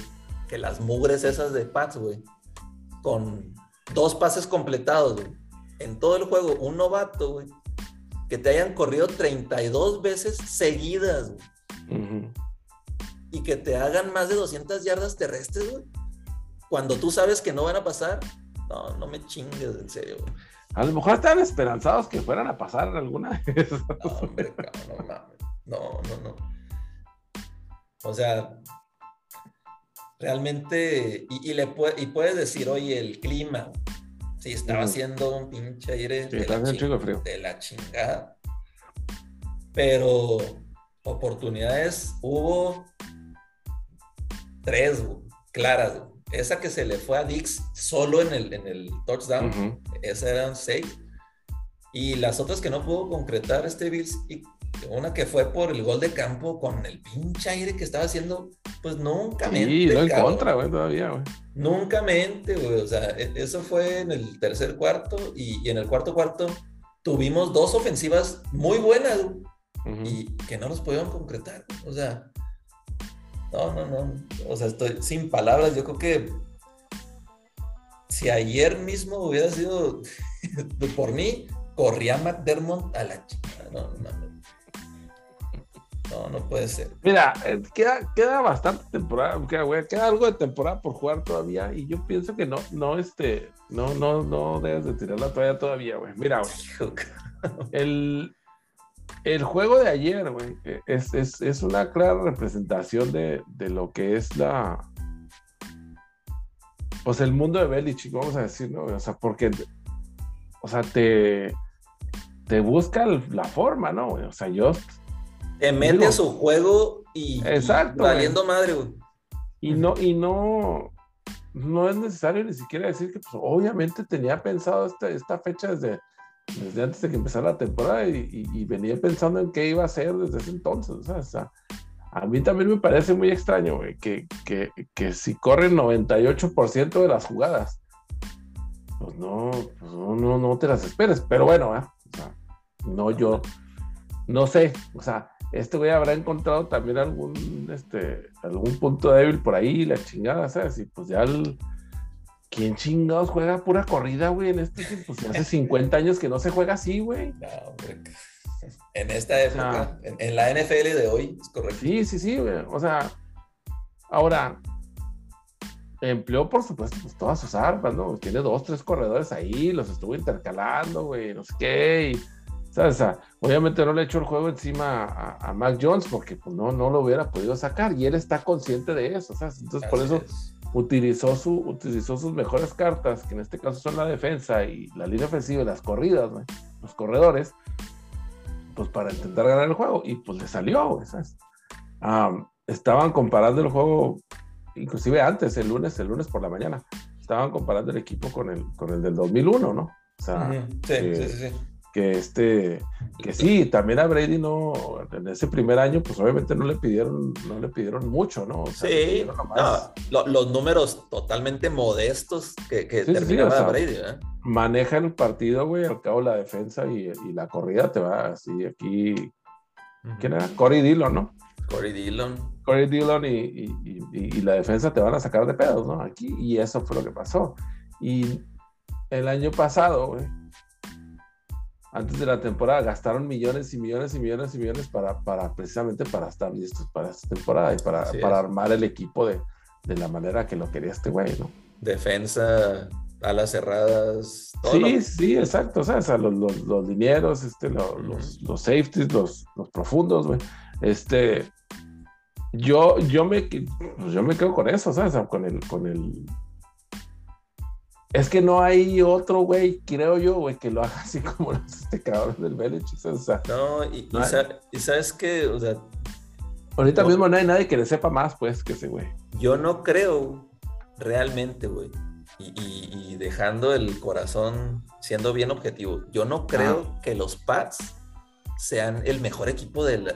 que las mugres esas de Pats, güey, con dos pases completados, güey, en todo el juego, un novato, güey, que te hayan corrido 32 veces seguidas, güey y que te hagan más de 200 yardas terrestres, güey. Cuando tú sabes que no van a pasar, no, no me chingues, en serio, güey. A lo mejor estaban esperanzados que fueran a pasar alguna vez. No, hombre, cabrón, no. No, no, no. O sea, realmente, y, y le pue- y puedes decir, oye, el clima, sí, estaba haciendo un pinche aire Sí, de, la ching- de frío. de la chingada. Pero oportunidades hubo tres, güey, claras. güey. Esa que se le fue a Dix solo en el, en el touchdown, Ujú. esas eran seis. Y las otras que no pudo concretar este Bills, y una que fue por el gol de campo con el pinche aire que estaba haciendo, pues nunca mente, Sí, no en cabrón. contra, güey, todavía, güey. Nunca mente, güey. O sea, e- eso fue en el tercer cuarto y, y en el cuarto cuarto tuvimos dos ofensivas muy buenas güey, Ujú. y que no los pudieron concretar. O sea, no, no, no. O sea, estoy sin palabras. Yo creo que si ayer mismo hubiera sido por mí, corría McDermott a la chica. No, no, no, no puede ser. Mira, eh, queda, queda bastante temporada, queda, güey, queda algo de temporada por jugar todavía y yo pienso que no, no, este, no, no, no debes de tirar la toalla todavía, güey. Mira, güey, el, el juego de ayer, güey, es, es, es una clara representación de, de lo que es la, pues el mundo de Belichick, vamos a decir, ¿no? O sea, porque, o sea, te, te busca la forma, ¿no? O sea, yo Te mete Digo- a su juego y, y Exacto, valiendo madre, güey. Y no, y no, no es necesario ni siquiera decir que, pues, obviamente tenía pensado esta, esta fecha desde, desde antes de que empezara la temporada y, y- y venía pensando en qué iba a hacer desde ese entonces. o sea, o sea, a mí también me parece muy extraño, que, que, que si corren 98% de las jugadas, pues no, pues no, no, no te las esperes. Pero bueno, ¿eh? o sea, no yo, no sé, o sea, este güey habrá encontrado también algún, este, algún punto débil por ahí, la chingada, ¿sabes? Y pues ya el... ¿Quién chingados juega pura corrida, güey? En este tiempo, si hace 50 años que no se juega así, güey. No, hombre. En esta época, en, en la NFL de hoy, es correcto. Sí, sí, sí, güey. O sea, ahora, empleó, por supuesto, pues todas sus armas, ¿no? Tiene dos, tres corredores ahí, los estuvo intercalando, güey, no sé qué. Y, ¿sabes? O sea, obviamente no le echó el juego encima a, a Mac Jones porque pues, no, no lo hubiera podido sacar y él está consciente de eso, ¿sabes? Entonces, por eso es. Utilizó, su, utilizó sus mejores cartas, que en este caso son la defensa y la línea ofensiva y las corridas, los corredores, pues para intentar ganar el juego. Y pues le salió, ¿sabes? Estaban comparando el juego, inclusive antes, el lunes, el lunes por la mañana, estaban comparando el equipo con el, con el del 2001, ¿no? O sea, Ujú. Sí, eh, sí, sí, sí. Que este, que sí, también a Brady no, en ese primer año, pues obviamente no le pidieron, no le pidieron mucho, ¿no? O sea, Sí, nomás- no, lo- los números totalmente modestos que, que Sí, sí, sí, terminaba o sea, Brady, ¿verdad? maneja el partido, güey, al cabo la defensa y, y la corrida te va así aquí. ¿Quién era? Corey Dillon, ¿no? Corey Dillon. Corey Dillon y- y- y la defensa te van a sacar de pedos, ¿no? Aquí, y eso fue lo que pasó. Y el año pasado, güey, antes de la temporada gastaron millones y millones y millones y millones para, para precisamente para estar listos para esta temporada y para, para armar el equipo de, de, la manera que lo quería este güey, ¿no? Defensa, alas cerradas. Todo sí, sí, exacto. O sea, los, los, los dineros, este, los, los, safeties, los, los profundos, güey. Este, yo, yo, me, pues yo me quedo con eso, ¿sabes? Con el, con el, es que no hay otro güey, creo yo, güey, que lo haga así como este cabrón del Belichick. O sea, no, y, y, sabes que, o sea. Ahorita mismo no hay nadie que le sepa más, pues, que ese güey. Yo no creo realmente, güey. Y, dejando el corazón siendo bien objetivo, yo no creo que los Pats sean el mejor equipo del,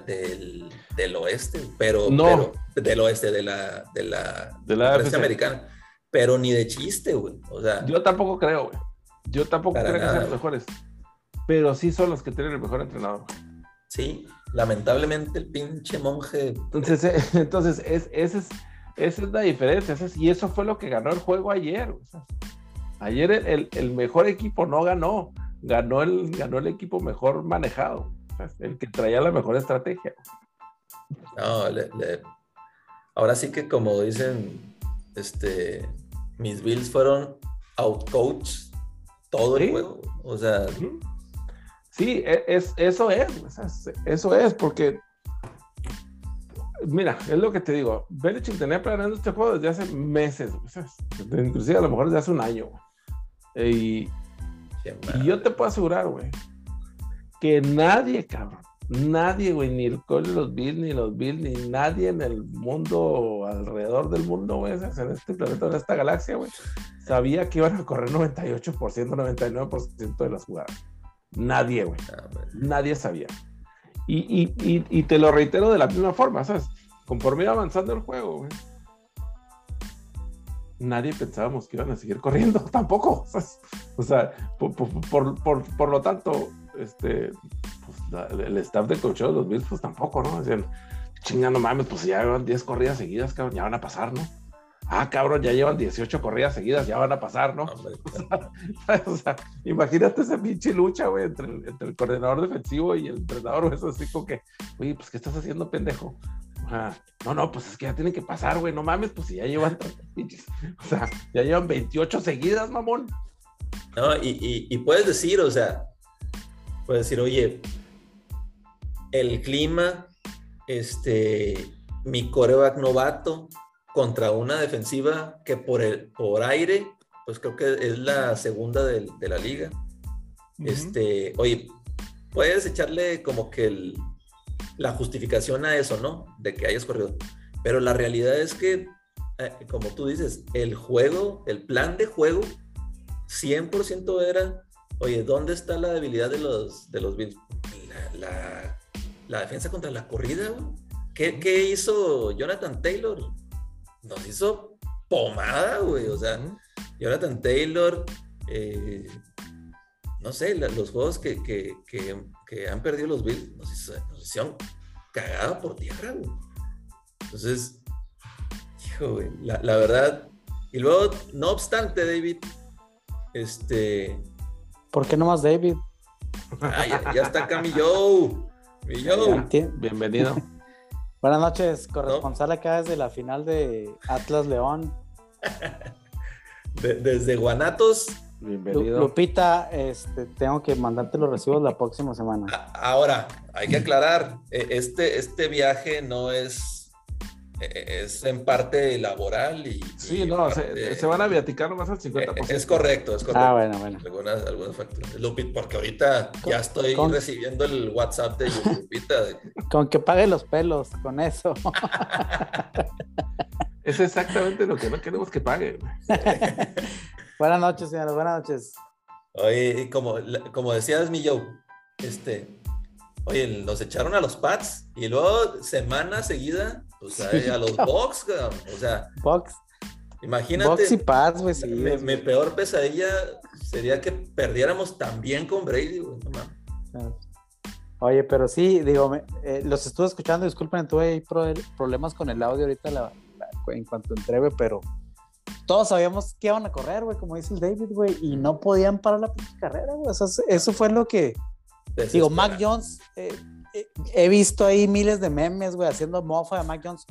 del, oeste, pero, no. del oeste, de la, de la, de la, americana pero ni de chiste, güey. O sea, yo tampoco creo, güey. Yo tampoco creo que sean los mejores. Pero sí son los que tienen el mejor entrenador. Sí, lamentablemente el pinche monje. Entonces, eh, entonces es, esa, es, esa es la diferencia. y eso fue lo que ganó el juego ayer. ayer el, el, mejor equipo no ganó. Ganó el, ganó el equipo mejor manejado. el que traía la mejor estrategia. No, le, ahora sí que como dicen este, mis Bills fueron outcoach todo el juego. O sea. Sí, e, es, eso es, eso es, porque. Mira, es lo que te digo. Belichick tenía planeando este juego desde hace meses, inclusive a lo mejor desde hace un año. Y, y yo te puedo asegurar, güey, que nadie, cabrón, Nadie, güey, ni el de los Bills, ni los Bills, ni nadie en el mundo, alrededor del mundo, güey, en este planeta, en esta galaxia, güey, sabía que iban a correr 98%, 99% de las jugadas. Nadie, güey. Ah, nadie sabía. Y, y, y, y, te lo reitero de la misma forma, ¿sabes? Conforme iba avanzando el juego, güey. Nadie pensábamos que iban a seguir corriendo, tampoco. O sea, por, por, por, por lo tanto, este, el staff de coach de los Bills, pues tampoco, ¿no? Decían, chinga, no mames, pues ya llevan 10 corridas seguidas, cabrón, ya van a pasar, ¿no? Ah, cabrón, ya llevan 18 corridas seguidas, ya van a pasar, ¿no? o, sea, imagínate esa pinche lucha, güey, entre, el coordinador defensivo y el entrenador, eso así como que, oye, pues, ¿qué estás haciendo, pendejo? no, no, pues es que ya tienen que pasar, güey, no mames, pues si ya llevan o sea, ya llevan 28 seguidas, mamón. No, y, y puedes decir, o sea, puedes decir, oye, el clima, este, mi coreback novato contra una defensiva que por, el, por aire, pues creo que es la segunda de, la liga. Este, oye, puedes echarle como que la justificación a eso, ¿no? De que hayas corrido. Pero la realidad es que, eh, como tú dices, el juego, el plan de juego, 100% era, oye, ¿dónde está la debilidad de los, de los Bills? la la defensa contra la corrida, ¿Qué, ¿Qué, hizo Jonathan Taylor? Nos hizo pomada, güey. O sea, Jonathan Taylor, eh, no sé, los juegos que, que, que, han perdido los Bills nos, hicieron cagada por tierra, güey. Entonces, hijo, güey, la, la, verdad. Y luego, no obstante, David, este. ¿Por qué no más David? Ah, ya, ya, está Camillo. Bienvenido. Buenas noches, corresponsal acá desde la final de Atlas León. desde Guanatos. Bienvenido. Lupita, este, tengo que mandarte los recibos la próxima semana. Ahora, hay que aclarar, e, este, este viaje no es es en parte laboral y... Sí, no, se, van a viaticar nomás al 50%. Es correcto, es correcto. Ah, bueno, bueno. Algunas, algunas facturas. Lupit, porque ahorita ya estoy recibiendo el WhatsApp de Lupita. Con que pague los pelos, con eso. es exactamente lo que no queremos que pague. buenas noches, señores, buenas noches. Oye, como, como decías, mi Joe, este, oye, nos echaron a los Pats y luego semana seguida o sea, a los Box, o sea. Box. Imagínate. Box y Pats, güey. mi, peor pesadilla sería que perdiéramos también con Brady, güey. Oye, pero sí, digo, eh, los estuve escuchando, disculpen, tuve problemas con el audio ahorita en cuanto entré, güey, pero todos sabíamos que iban a correr, güey, como dice el David, güey, y no podían parar la carrera, güey. eso fue lo que, Digo, Mac Jones, eh, he visto ahí miles de memes, güey, haciendo mofa de Mac Jones.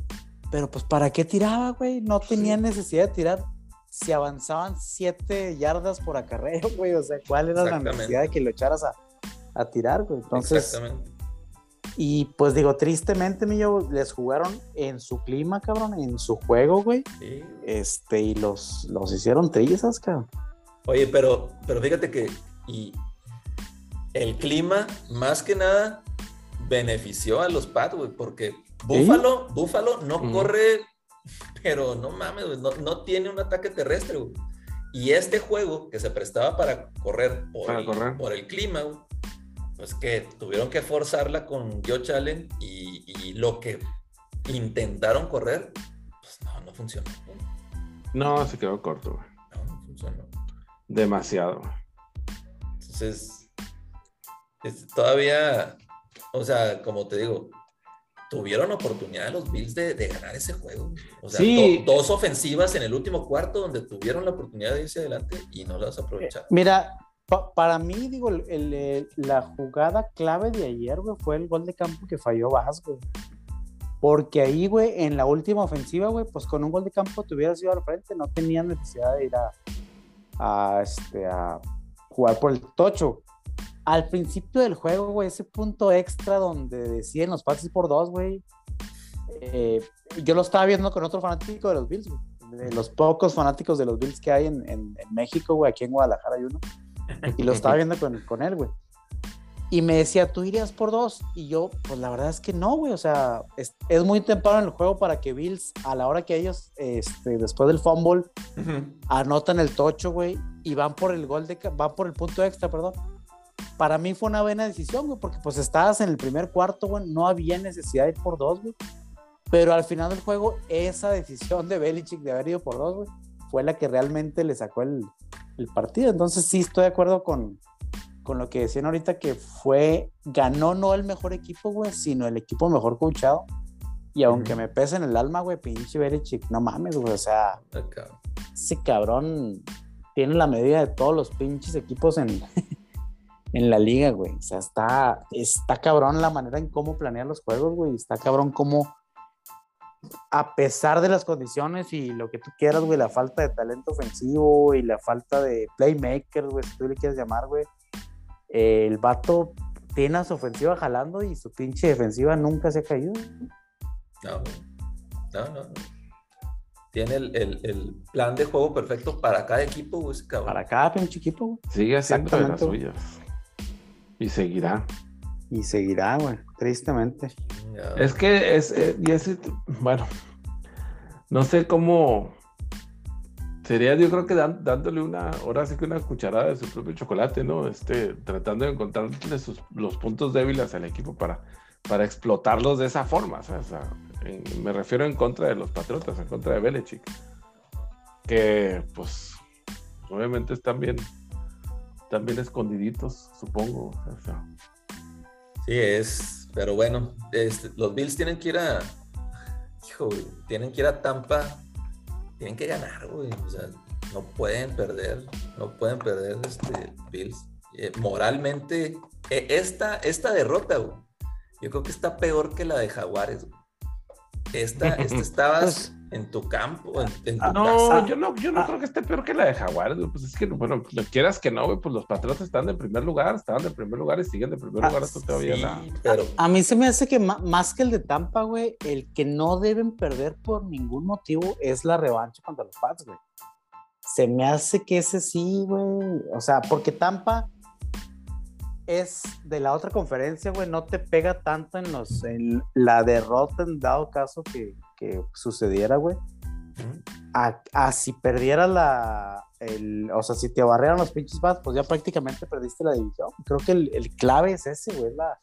Pero pues, ¿para qué tiraba, güey? No tenía necesidad de tirar. Si avanzaban siete yardas por acarreo, güey. O sea, ¿cuál era la necesidad de que lo echaras a, a tirar, güey? Entonces. Exactamente. Y pues digo, tristemente, mío, les jugaron en su clima, cabrón, en su juego, güey. Sí. Este, y los, los hicieron trizas, cabrón. Oye, pero, pero fíjate que y el clima, más que nada, benefició a los Pats, güey, porque Búfalo, Búfalo no corre, pero no mames, no, no, tiene un ataque terrestre, güey. Y este juego que se prestaba para correr por, el, por el clima, pues que tuvieron que forzarla con Joe Allen y, y, lo que intentaron correr, pues no, no funcionó. No, se quedó corto, güey. No, no funcionó. Demasiado. Entonces, todavía, o sea, como te digo, tuvieron oportunidad los Bills de, ganar ese juego. O sea, dos ofensivas en el último cuarto donde tuvieron la oportunidad de irse adelante y no las aprovecharon. Mira, para mí, digo, la jugada clave de ayer, güey, fue el gol de campo que falló güey. Porque ahí, güey, en la última ofensiva, güey, pues con un gol de campo te hubieras ido al frente, no tenían necesidad de ir a, este, a jugar por el tocho al principio del juego, güey, ese punto extra donde deciden los pases por dos, güey. Eh, yo lo estaba viendo con otro fanático de los Bills. De los pocos fanáticos de los Bills que hay en, en, México, güey, aquí en Guadalajara hay uno. Y lo estaba viendo con, con él, güey. Y me decía, ¿tú irías por dos? Y yo, pues la verdad es que no, güey. O sea, es, es, muy temprano en el juego para que Bills, a la hora que ellos, este, después del fumble, anotan el tocho, güey, y van por el gol de, van por el punto extra, perdón para mí fue una buena decisión, güey, porque pues estabas en el primer cuarto, güey, no había necesidad de ir por dos, güey. Pero al final del juego, esa decisión de Belichick de haber ido por dos, güey, fue la que realmente le sacó el, el partido. Entonces sí estoy de acuerdo con, con lo que decían ahorita, que fue, ganó no el mejor equipo, güey, sino el equipo mejor coachado. Y aunque me pese en el alma, güey, pinche Belichick, no mames, güey, o sea, ese cabrón tiene la medida de todos los pinches equipos en, en la liga, güey. O sea, está, está cabrón la manera en cómo planear los juegos, güey. Está cabrón cómo, a pesar de las condiciones y lo que tú quieras, güey, la falta de talento ofensivo y la falta de playmaker, güey, si tú le quieres llamar, güey, el vato tiene a su ofensiva jalando y su pinche defensiva nunca se ha caído. No, no, no. Tiene el, el, plan de juego perfecto para cada equipo, güey, cabrón. Para cada pinche equipo, güey. Sigue haciendo de las suyas. Y seguirá. Y seguirá, güey, tristemente. Es que es, eh, y ese, bueno, no sé cómo sería, yo creo que dándole una, ahora sí que una cucharada de su propio chocolate, ¿no? Este, tratando de encontrarle los puntos débiles al equipo para, para explotarlos de esa forma. O sea, me refiero en contra de los Patriotas, en contra de Belichick. Que, pues, obviamente están bien también escondiditos, supongo. Sí, es, pero bueno, este, los Bills tienen que ir a, hijo, tienen que ir a Tampa, tienen que ganar, güey, o sea, no pueden perder, no pueden perder este Bills. Eh, moralmente, e, esta, esta derrota, güey, yo creo que está peor que la de Jaguares. Esta, esta estabas, pues, en tu campo, en, tu ah, no, yo no, yo no ah. creo que esté peor que la de Jaguares, pues es que, bueno, lo quieras que no, pues los Patriotas están en primer lugar, estaban en primer lugar y siguen de primer ah, lugar hasta todavía. pero... a, mí se me hace que más que el de Tampa, güey, el que no deben perder por ningún motivo es la revancha contra los Pats, güey. Se me hace que ese sí, güey, o sea, porque Tampa es de la otra conferencia, güey, no te pega tanto en los en la derrota en dado caso que, que sucediera, güey. A, si perdiera la. El, o sea, si te barrearon los pinches bats, pues ya prácticamente perdiste la división. Creo que el, clave es ese, güey. La,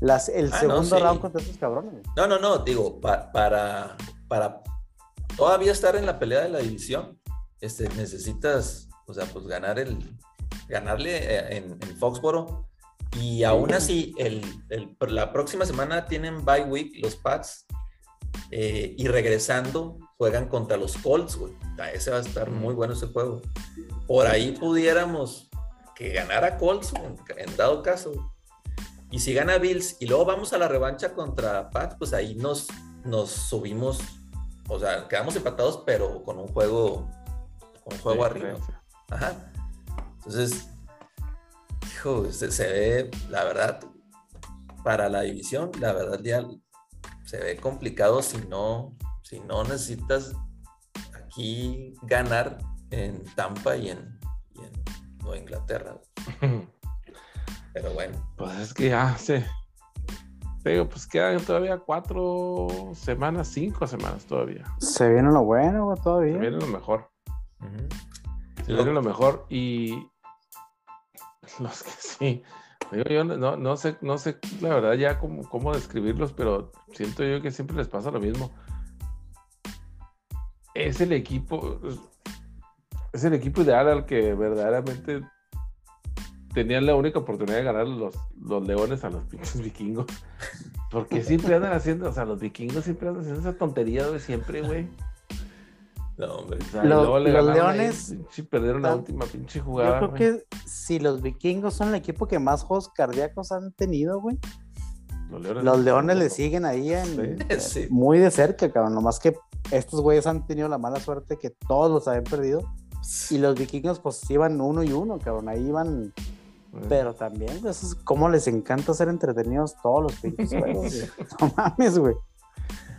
las, el ah, segundo round contra esos cabrones. No, no, no. Digo, para, para todavía estar en la pelea de la división, este, necesitas, o sea, pues ganar el. Ganarle eh, en, en Foxboro. Y aún así, el, el, la próxima semana tienen bye week los Pats eh, y regresando, juegan contra los Colts, güey. Ese va a estar muy bueno ese juego. Por ahí pudiéramos que ganara Colts, en, dado caso. Y si gana Bills y luego vamos a la revancha contra Pat, pues ahí nos, nos subimos, o sea, quedamos empatados, pero con un juego, con un juego arriba. Ajá. Entonces, hijo, se, se, ve, la verdad, para la división, la verdad ya se ve complicado si no, si no necesitas aquí ganar en Tampa y en, y en Nueva Inglaterra. Pero bueno. Pues es que ya se. Digo, pues quedan todavía cuatro semanas, cinco semanas todavía. Se viene lo bueno, todavía. Se viene lo mejor. Uh -huh. Se viene lo mejor. Y los que sí. Yo no, no, sé, no sé la verdad ya cómo, cómo describirlos, pero siento yo que siempre les pasa lo mismo. Es el equipo, es el equipo ideal al que verdaderamente tenían la única oportunidad de ganar los, los leones a los pinches vikingos. Porque siempre andan haciendo, o sea, los vikingos siempre andan haciendo esa tontería de siempre, güey. No, hombre. O sea, los, los leones. Sí, perdieron la última pinche jugada. Yo creo wey. que si los vikingos son el equipo que más juegos cardíacos han tenido, güey. Los leones, los leones le siguen ahí en, sí. Sí. muy de cerca, cabrón. Nomás que estos güeyes han tenido la mala suerte que todos los habían perdido. Y los vikingos, pues iban uno y uno, cabrón. Ahí iban pero también, pues, es como les encanta ser entretenidos todos los pinches juegos. no mames, güey.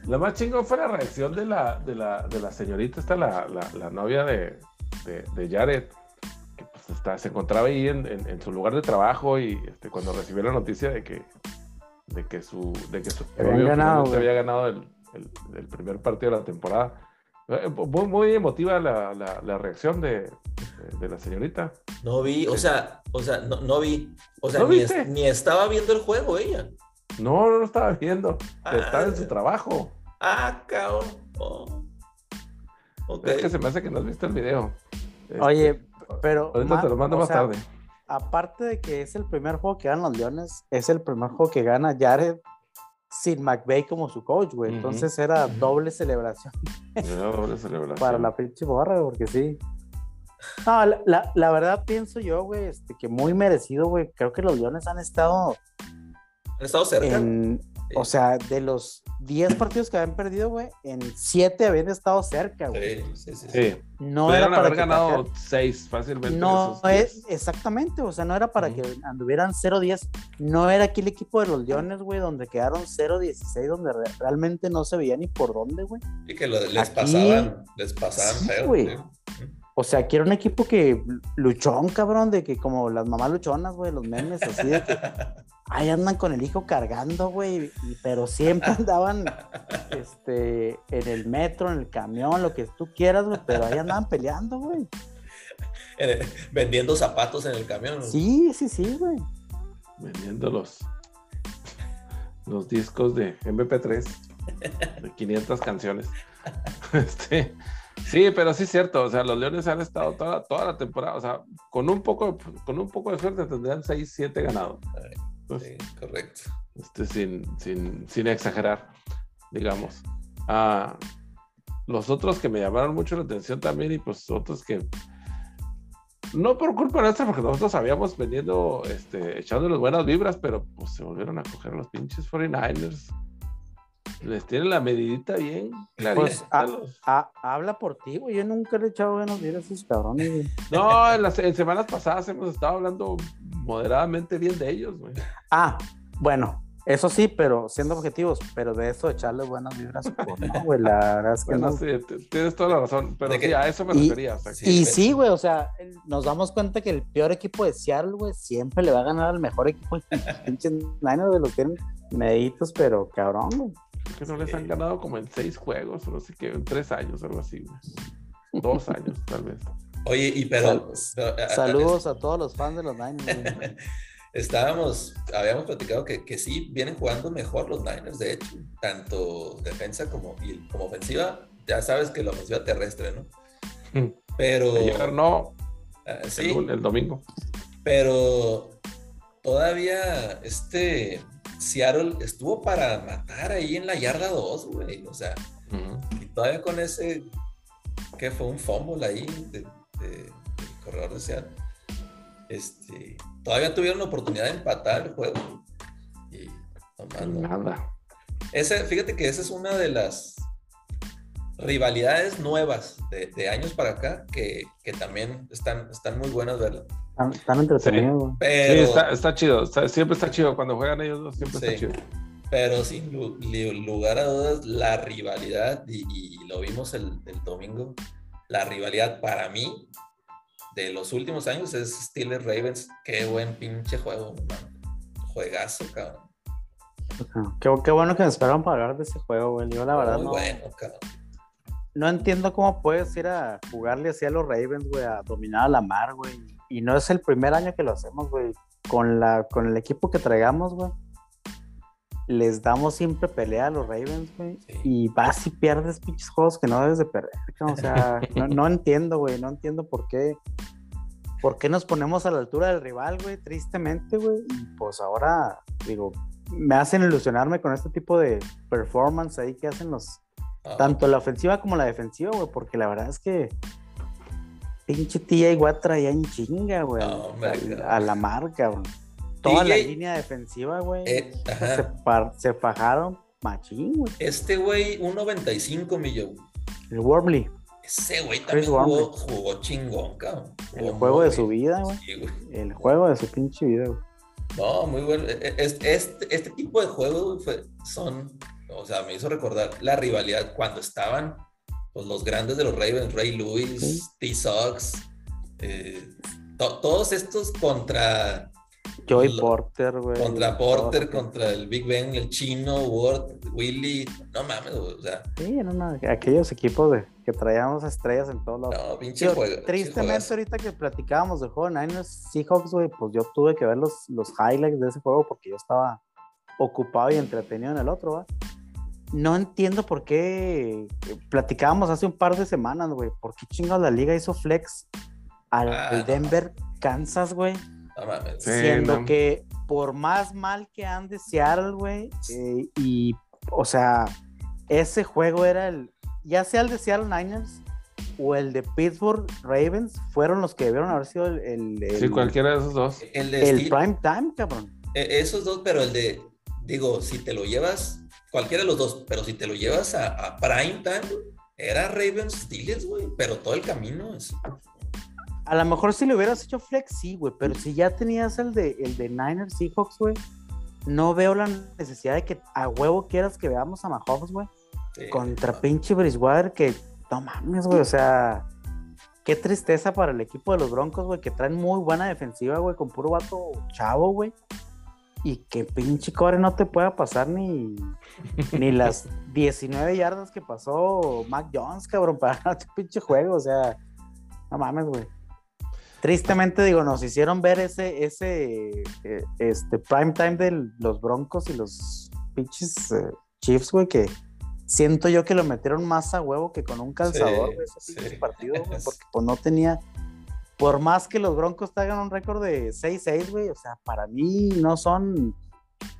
Lo más chingón fue la reacción de la, de la, de la señorita, esta, la, la, la novia de, de, de, Jared, que pues está, se encontraba ahí en, en, en, su lugar de trabajo y este, cuando recibió la noticia de que, de que su, de que su había ganado, había ganado el, el, el, primer partido de la temporada. Muy, muy emotiva la, la, la reacción de, de, la señorita. No vi, o sea, o sea, no, no vi, o sea, ¿No ni, es, ni, estaba viendo el juego ella. No, no lo estaba viendo. Ah, estaba en su trabajo. Ah, cabrón. Oh. Okay. Es que se me hace que no has visto el video. Oye, este, pero. Ahorita te lo mando más sea, tarde. Aparte de que es el primer juego que ganan los Leones, es el primer juego que gana Jared sin McVeigh como su coach, güey. Uh -huh. Entonces era doble celebración. Era doble celebración. Para la pinche borra, porque sí. No, la, la, la verdad pienso yo, güey, este, que muy merecido, güey. Creo que los Leones han estado. Han estado cerca. En, sí. O sea, de los 10 partidos que habían perdido, güey, en 7 habían estado cerca, güey. Sí, sí, sí. sí. No Pudieron era para haber ganado 6 fácilmente. No, es, exactamente, o sea, no era para uh -huh. que anduvieran 0-10. No era aquí el equipo de los Leones, güey, donde quedaron 0-16, donde re realmente no se veía ni por dónde, güey. Y que lo, les aquí, pasaban, les pasaban sí, feo, güey. O sea, aquí era un equipo que luchón, cabrón, de que como las mamás luchonas, güey, los memes así de que ahí andan con el hijo cargando, güey, pero siempre andaban este, en el metro, en el camión, lo que tú quieras, güey, pero ahí andaban peleando, güey. Vendiendo zapatos en el camión. ¿no? Sí, sí, sí, güey. Vendiendo los, los discos de MP3 de 500 canciones. Este, Sí, pero sí es cierto, o sea, los Leones han estado toda, toda la temporada, o sea, con un poco, con un poco de suerte tendrían 6, 7 ganados. Pues, sí, correcto. Este, sin, sin, sin exagerar, digamos. Ah, los otros que me llamaron mucho la atención también, y pues otros que no por culpa nuestra, porque nosotros habíamos veniendo, este, echándoles buenas vibras, pero pues se volvieron a coger los pinches 49ers les tiene la medidita bien. Pues a, a, habla por ti, güey. Yo nunca le he echado buenos días a esos cabrones, güey. No, en, las, en semanas pasadas hemos estado hablando moderadamente bien de ellos, güey. Ah, bueno, eso sí, pero siendo objetivos, pero de eso echarle buenas vibras, pues, no, güey, la verdad es que bueno, no. Sí, tienes toda la razón, pero sí, a eso me refería. O sea, que... Y sí, güey, o sea, nos damos cuenta que el peor equipo de Seattle, güey, siempre le va a ganar al mejor equipo. Pinches Niners de los tienen meditos, pero cabrón, güey. Que no les han ganado como en seis juegos, o no sé qué, en tres años, algo así, güey. Dos años, tal vez. Oye, y pero. Sal pero saludos a, a, todos los fans de los Niners. Estábamos, habíamos platicado que, que, sí vienen jugando mejor los Niners, de hecho, tanto defensa como, y, como ofensiva. Ya sabes que la ofensiva terrestre, ¿no? Pero. Ayer no. Uh, sí. El, el domingo. Pero todavía este Seattle estuvo para matar ahí en la yarda 2, güey. O sea, uh -huh. y todavía con ese, que fue un fumble ahí de, de, del corredor de Seattle. Este, todavía tuvieron la oportunidad de empatar el juego. Nomás no. Nada. Ese, fíjate que esa es una de las rivalidades nuevas de, de años para acá que, que también están, están muy buenas verlas. Entretenido, güey. Sí, Pero, está, está chido. está- siempre está chido. Cuando juegan ellos dos, siempre Sí. está chido. pero sin lu- lugar a dudas, la rivalidad, y, y lo vimos el, el domingo, la rivalidad para mí de los últimos años es Steelers Ravens. Qué buen pinche juego, man. Juegazo, cabrón. Qué, qué bueno que me esperaron para hablar de ese juego, güey. Yo la verdad Muy no, bueno, cabrón. no entiendo cómo puedes ir a jugarle así a los Ravens, güey, a dominar a la mar, güey. Y no es el primer año que lo hacemos, güey. Con, la, con el equipo que traigamos, güey. Les damos siempre pelea a los Ravens, güey. Sí. Y vas y pierdes pinches juegos que no debes de perder. O sea, no, no entiendo, güey. No entiendo por qué. ¿Por qué nos ponemos a la altura del rival, güey? Tristemente, güey. Y pues ahora, digo, me hacen ilusionarme con este tipo de performance ahí que hacen los, No, tanto la ofensiva como la defensiva, güey, porque la verdad es que pinche tía igual traía en chinga, güey, a la marca, güey. Toda la línea defensiva, güey, eh, se, fajaron machín, güey. Este güey, 1.95 millón. El Wormley, Ese güey también jugó, jugó chingón, cabrón. el juego de su vida, güey. Sí, güey. El juego de su pinche vida, güey. No, muy bueno. E- e- Este, este, este tipo de juegos fue- son, o sea, me hizo recordar la rivalidad cuando estaban pues, los grandes de los Ravens, Ray Lewis, Sí. T-Sox, eh, to- todos estos contra, Joey Lo- Porter, güey. contra Porter, contra el Big Ben, el chino, Ward, Willy. No mames, güey, o sea, Sí, eran una- aquellos equipos de, que traíamos estrellas en todos lados. no, pinche juego. tristemente, ahorita que platicábamos del juego de Niners Seahawks, güey, pues yo tuve que ver los, los highlights de ese juego porque yo estaba ocupado y entretenido en el otro, ¿va? No entiendo por qué eh, platicábamos hace un par de semanas, güey, por qué chingados la liga hizo flex al Ah, no. Denver, Kansas, güey, No mames. Sí. siendo no. que por más mal que ande Seattle, güey, eh, y, o sea, ese juego era el, ya sea el de Seattle Niners o el de Pittsburgh Ravens, fueron los que debieron haber sido el, el, el- Sí, cualquiera de esos dos. El de el prime time, cabrón. E- Esos dos, pero el de, digo, si te lo llevas, cualquiera de los dos, pero si te lo llevas a, a prime time, era Ravens Steelers, güey, pero todo el camino es. A lo mejor si le hubieras hecho flex, sí, güey, pero si ya tenías el de, el de Niners Seahawks, güey, no veo la necesidad de que a huevo quieras que veamos a Mahomes, güey. sí, contra no. pinche Bridgewater que no mames, güey, o sea, qué tristeza para el equipo de los Broncos, güey, que traen muy buena defensiva, güey, con puro vato chavo, güey. Y que pinche core no te pueda pasar ni, ni las 19 yardas que pasó Mac Jones, cabrón, para este pinche juego, o sea, no mames, güey. Tristemente, digo, nos hicieron ver ese, ese, eh, este, prime time de los Broncos y los pinches eh, Chiefs, güey, que siento yo que lo metieron más a huevo que con un calzador, Sí, güey, ese pinche sí. partido, güey, porque pues no tenía, por más que los Broncos traigan un récord de 6-6, güey, o sea, para mí no son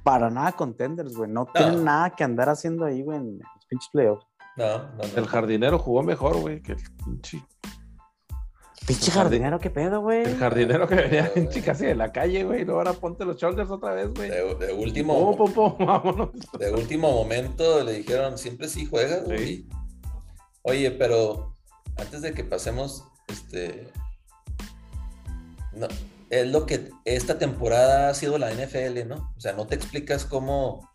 para nada contenders, güey, no, tienen nada que andar haciendo ahí, güey, en los pinches playoffs. No, no, no. El jardinero jugó mejor, güey, que el pinche. Pinche jardinero, qué pedo, güey. El jardinero que venía pinche casi de la calle, güey. Y luego ahora ponte los shoulders otra vez, güey. De, último, pum, pum, vámonos. de último momento le dijeron, siempre sí juegas, güey. Sí. Oye, pero antes de que pasemos, este. No, es lo que esta temporada ha sido la NFL, ¿no? O sea, no te explicas cómo,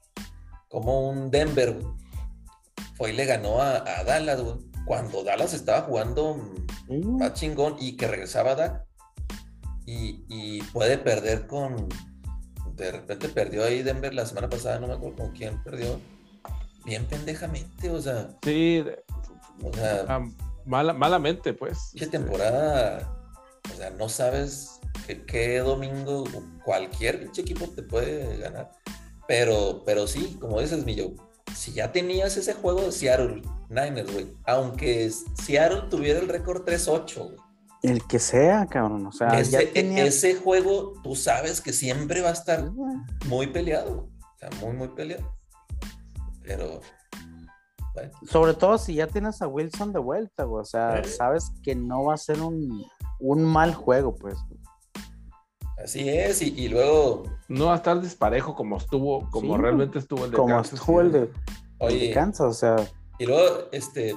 cómo un Denver güey, fue y le ganó a, a Dallas, güey. Cuando Dallas estaba jugando mm, más chingón y que regresaba Dak y, y puede perder con de repente perdió ahí Denver la semana pasada, no me acuerdo con quién perdió. Bien pendejamente, o sea, Sí, o sea, ah, mala, malamente, pues. qué temporada, o sea, no sabes qué, qué domingo cualquier equipo te puede ganar. Pero, pero sí, como dices, Millo, si ya tenías ese juego de Seattle Niners, güey, aunque Seattle tuviera el récord 3-8, güey. El que sea, cabrón. O sea, ese, ya tenía. ese juego, tú sabes que siempre va a estar muy peleado. O sea, muy, muy peleado. Pero, bueno, Sobre todo si ya tienes a Wilson de vuelta, güey. O sea, Eh. sabes que no va a ser un, un mal juego, pues. Así es, y, y luego. No va a estar disparejo como estuvo, como Sí, realmente estuvo el de Como Kansas, estuvo el de, el Oye, de Kansas, o sea, y luego, este,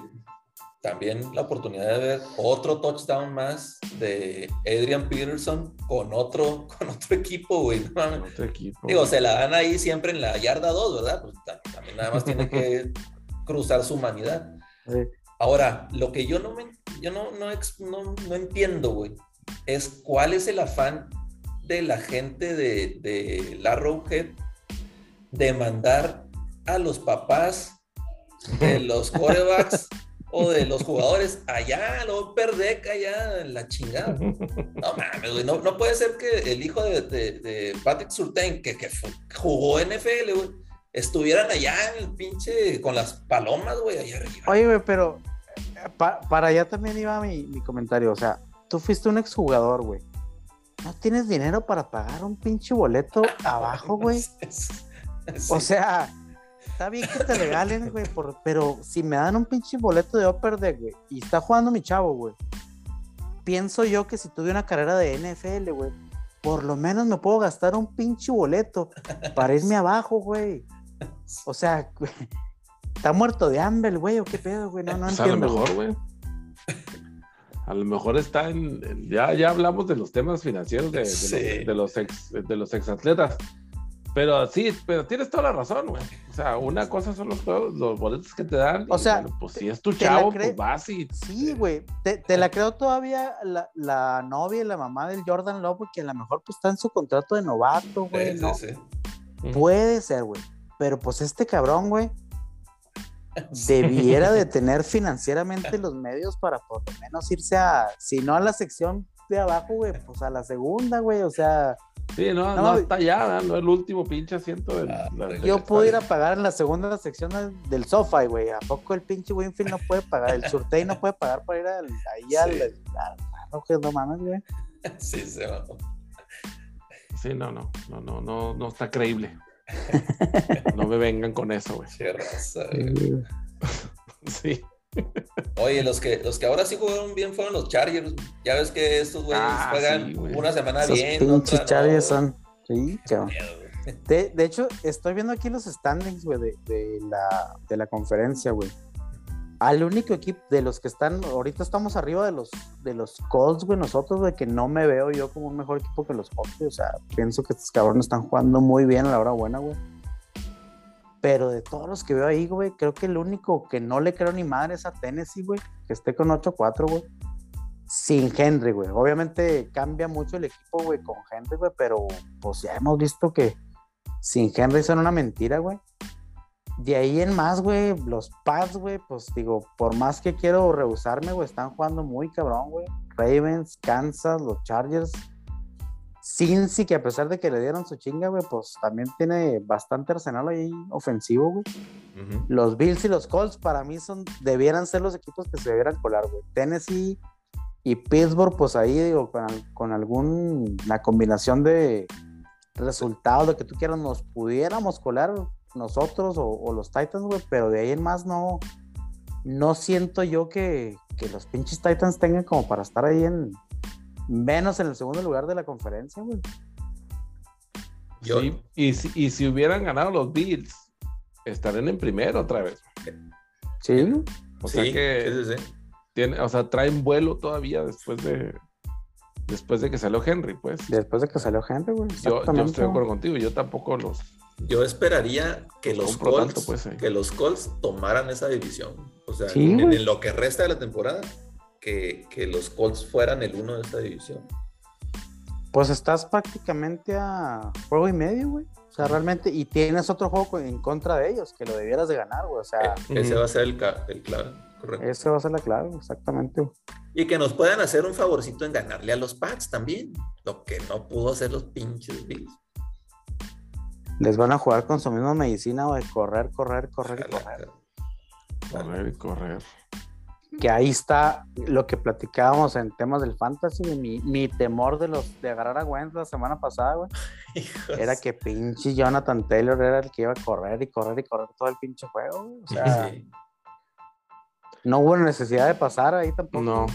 también la oportunidad de ver otro touchdown más de Adrian Peterson con otro, con otro equipo, güey. no otro equipo. Digo, se la dan ahí siempre en la yarda 2, ¿verdad? Pues ta- también nada más tiene que cruzar su humanidad. sí. Ahora, lo que yo no me, yo no, no, no, no entiendo, güey, es cuál es el afán de la gente de, de la Arrowhead de mandar a los papás de los corebacks o de los jugadores allá, lo perdeca allá en la chingada. No mames, güey, no, no puede ser que el hijo de, de- de Patrick Surtain, que, que jugó NFL, güey, estuvieran allá en el pinche con las palomas, güey, allá arriba. Oye, güey, pero eh, pa- para allá también iba mi, mi comentario. O sea, tú fuiste un exjugador, güey. No tienes dinero para pagar un pinche boleto abajo, güey. O sea, está bien que te regalen, güey, por- pero si me dan un pinche boleto de Upper Deck, güey, y está jugando mi chavo, güey, pienso yo que si tuve una carrera de NFL, güey, por lo menos me puedo gastar un pinche boleto para irme abajo, güey. O sea, güey, está muerto de hambre el güey, o qué pedo, güey, no, no Pues a lo entiendo. mejor, güey. A lo mejor está en. en- Ya, ya hablamos de los temas financieros de, de Sí. los, de los ex de los exatletas. Pero sí, pero tienes toda la razón, güey. O sea, una cosa son los juegos, los boletos que te dan. O y, sea, bueno, pues si es tu chavo, pues vas y. Sí, güey. Te, te la creo todavía la, la novia y la mamá del Jordan Love, que a lo mejor pues está en su contrato de novato, güey. ¿no? sí, sí. Puede ser, güey. Pero pues este cabrón, güey, debiera de tener financieramente los medios para por lo menos irse a, si no a la sección de abajo, güey, pues a la segunda, güey. O sea, Sí, no, No, no, está allá, ¿verdad? no el último pinche asiento del. Ah, la- del yo puedo ir a pagar en la segunda sección del- del sofá, güey. ¿A poco el pinche Winfield no puede pagar? El Surtey no puede pagar para ir al, ahí al, Sí. al- al- que no mames, güey. Sí, se va. Sí, no, no, no, no, no, no está creíble. No me vengan con eso, güey. Qué raza, güey. Sí. Oye, los que, los que ahora sí jugaron bien fueron los Chargers. Ya ves que estos güeyes Ah, juegan sí, güey. una semana Esos bien, pinches otra no. Chargers son. Sí. De, de hecho, estoy viendo aquí los standings, güey, de, de la, de la conferencia, güey. Al único equipo de los que están, ahorita estamos arriba de los, de los Colts, güey, nosotros, güey, que no me veo yo como un mejor equipo que los Colts. O sea, pienso que estos cabrones están jugando muy bien a la hora buena, güey. Pero de todos los que veo ahí, güey, creo que el único que no le creo ni madre es a Tennessee, güey, que esté con 8-4, güey. Sin Henry, güey. Obviamente cambia mucho el equipo, güey, con Henry, güey, pero pues ya hemos visto que sin Henry son una mentira, güey. De ahí en más, güey, los Pats, güey, pues digo, por más que quiero rehusarme, güey, están jugando muy cabrón, güey. Ravens, Kansas, los Chargers. Cincy, que a pesar de que le dieron su chinga, güey, pues también tiene bastante arsenal ahí ofensivo, güey. Los Bills y los Colts para mí son, debieran ser los equipos que se debieran colar, güey. Tennessee y Pittsburgh, pues ahí digo, con, con alguna combinación de resultados, lo que tú quieras, nos pudiéramos colar nosotros o, o los Titans, güey, pero de ahí en más no, no siento yo que, que los pinches Titans tengan como para estar ahí en menos en el segundo lugar de la conferencia, güey. Sí, y, si, y si hubieran ganado los Bills, estarían en primero otra vez. Sí, O sí, sea que sí, sí, sí. tiene, o sea, traen vuelo todavía después de después de que salió Henry, pues. después de que salió Henry, güey. Yo, estoy de acuerdo contigo, yo tampoco los Yo esperaría que Los Colts, tanto, pues, que los Colts tomaran esa división. O sea, Sí, en, güey. en lo que resta de la temporada, que, que los Colts fueran el uno de esta división. Pues estás prácticamente a juego y medio, güey. O sea, realmente, y tienes otro juego en contra de ellos, que lo debieras de ganar, güey. O sea, Eh, Ese va a ser el, el clave, correcto. ese va a ser la clave, exactamente. güey. Y que nos puedan hacer un favorcito en ganarle a los Pats también. Lo que no pudo hacer los pinches Bills. Les van a jugar con su misma medicina, güey, correr, correr, correr, y correr. correr y correr. Que ahí está lo que platicábamos en temas del fantasy. Mi, mi temor de los de agarrar a Wentz la semana pasada, güey, era que pinche Jonathan Taylor era el que iba a correr y correr y correr todo el pinche juego, güey. O sea, Sí. no hubo necesidad de pasar ahí tampoco. No.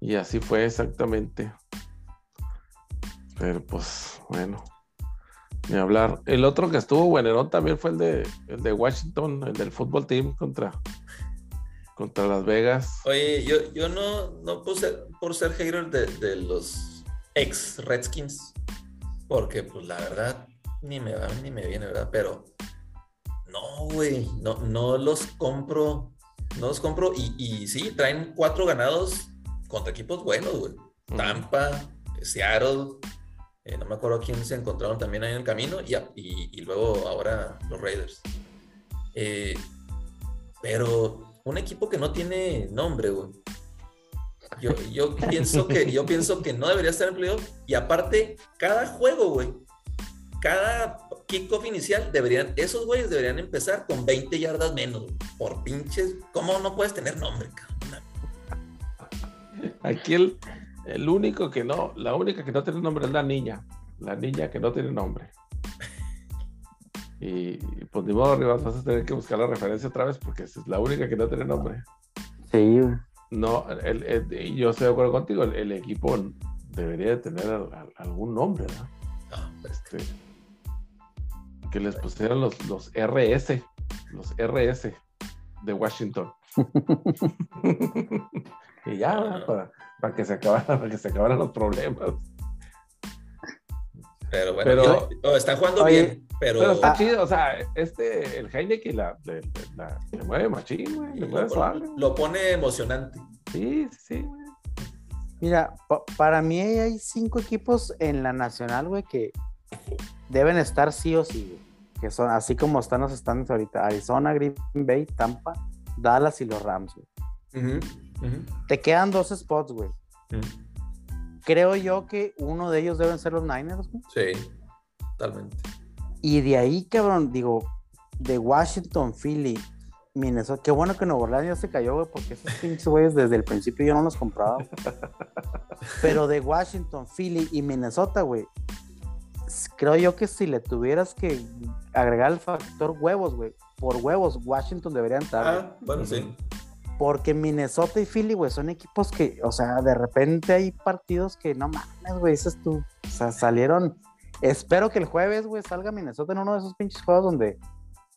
Y así fue exactamente. Pero pues, bueno. Ni hablar. El otro que estuvo buenerón también fue el de, el de Washington, el del fútbol team contra, contra Las Vegas. Oye, yo, yo no, no puse por ser hater de, de los ex Redskins, porque pues la verdad ni me va ni me viene, ¿verdad? Pero no, güey, no, no los compro, no los compro y, y sí, traen cuatro ganados contra equipos buenos, güey. Mm. Tampa, Seattle, eh, no me acuerdo quién se encontraron también ahí en el camino y- y luego ahora los Raiders. Eh, pero un equipo que no tiene nombre, güey. Yo, pienso que yo pienso que no debería estar en playoff y aparte cada juego, güey, cada kickoff inicial deberían esos güeyes deberían empezar con 20 yardas menos por pinches. ¿Cómo no puedes tener nombre, cabrón? Aquí el, el único que no, la única que no tiene nombre es la niña. La niña que no tiene nombre. Y, pues ni modo, Rivas, vas a tener que buscar la referencia otra vez porque es la única que no tiene nombre. Sí. No, el- yo estoy de acuerdo contigo, el, el equipo debería de tener al- al- algún nombre, ¿verdad? Ah, Este, que les pusieran los, los RS, los RS de Washington. y ya, ¿verdad? para, para que se acabaran, para que se acabaran los problemas. Pero bueno, Pero- yo- oh, están jugando Oye, bien, pero, Pero está chido, o sea, este, el Heineken la, la- le mueve machín, güey, le mueve lo, suave. lo pone emocionante. Sí, sí, sí, güey. Mira, pa- para mí hay cinco equipos en la nacional, güey, que deben estar sí o sí, güey. Que son así como están los standings ahorita: Arizona, Green Bay, Tampa, Dallas y los Rams, güey. Te quedan dos spots, güey. Creo yo que uno de ellos deben ser los Niners, güey. Sí, totalmente. Y de ahí, cabrón, digo, de Washington, Philly, Minnesota. Qué bueno que Nuevo Orleans ya se cayó, güey, porque esos pinches güeyes desde el principio yo no los compraba. Pero de Washington, Philly y Minnesota, güey. Creo yo que si le tuvieras que agregar el factor huevos, güey, por huevos, Washington debería entrar. Ah, bueno, sí. Porque Minnesota y Philly, güey, son equipos que, o sea, de repente hay partidos que no mames, güey, dices tú. O sea, salieron. Espero que el jueves, güey, salga Minnesota en uno de esos pinches juegos donde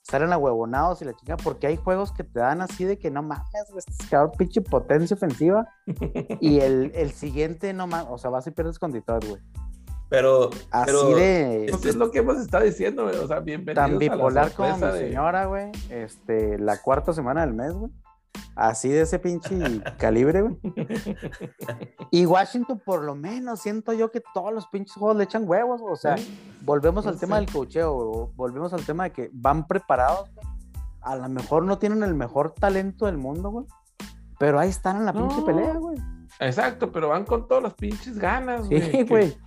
salen ahuevonados y la chica, porque hay juegos que te dan así de que no mames, güey, este es cabrón, pinche potencia ofensiva. y el, el siguiente, no mames, o sea, vas y pierdes con Detroit, güey. Pero, Así pero de. Pues es lo que hemos estado diciendo, güey, o sea, bienvenidos tan a la bipolar como mi señora, güey. Este, la cuarta semana del mes, güey. Así de ese pinche calibre, güey. Y Washington, por lo menos, siento yo que todos los pinches juegos le echan huevos, güey. o sea, volvemos al Sí. tema del cocheo, güey. Volvemos al tema de que van preparados, güey. A lo mejor no tienen el mejor talento del mundo, güey. Pero ahí están en la pinche pelea, güey. Exacto, pero van con todas las pinches ganas, güey. Sí, que- güey.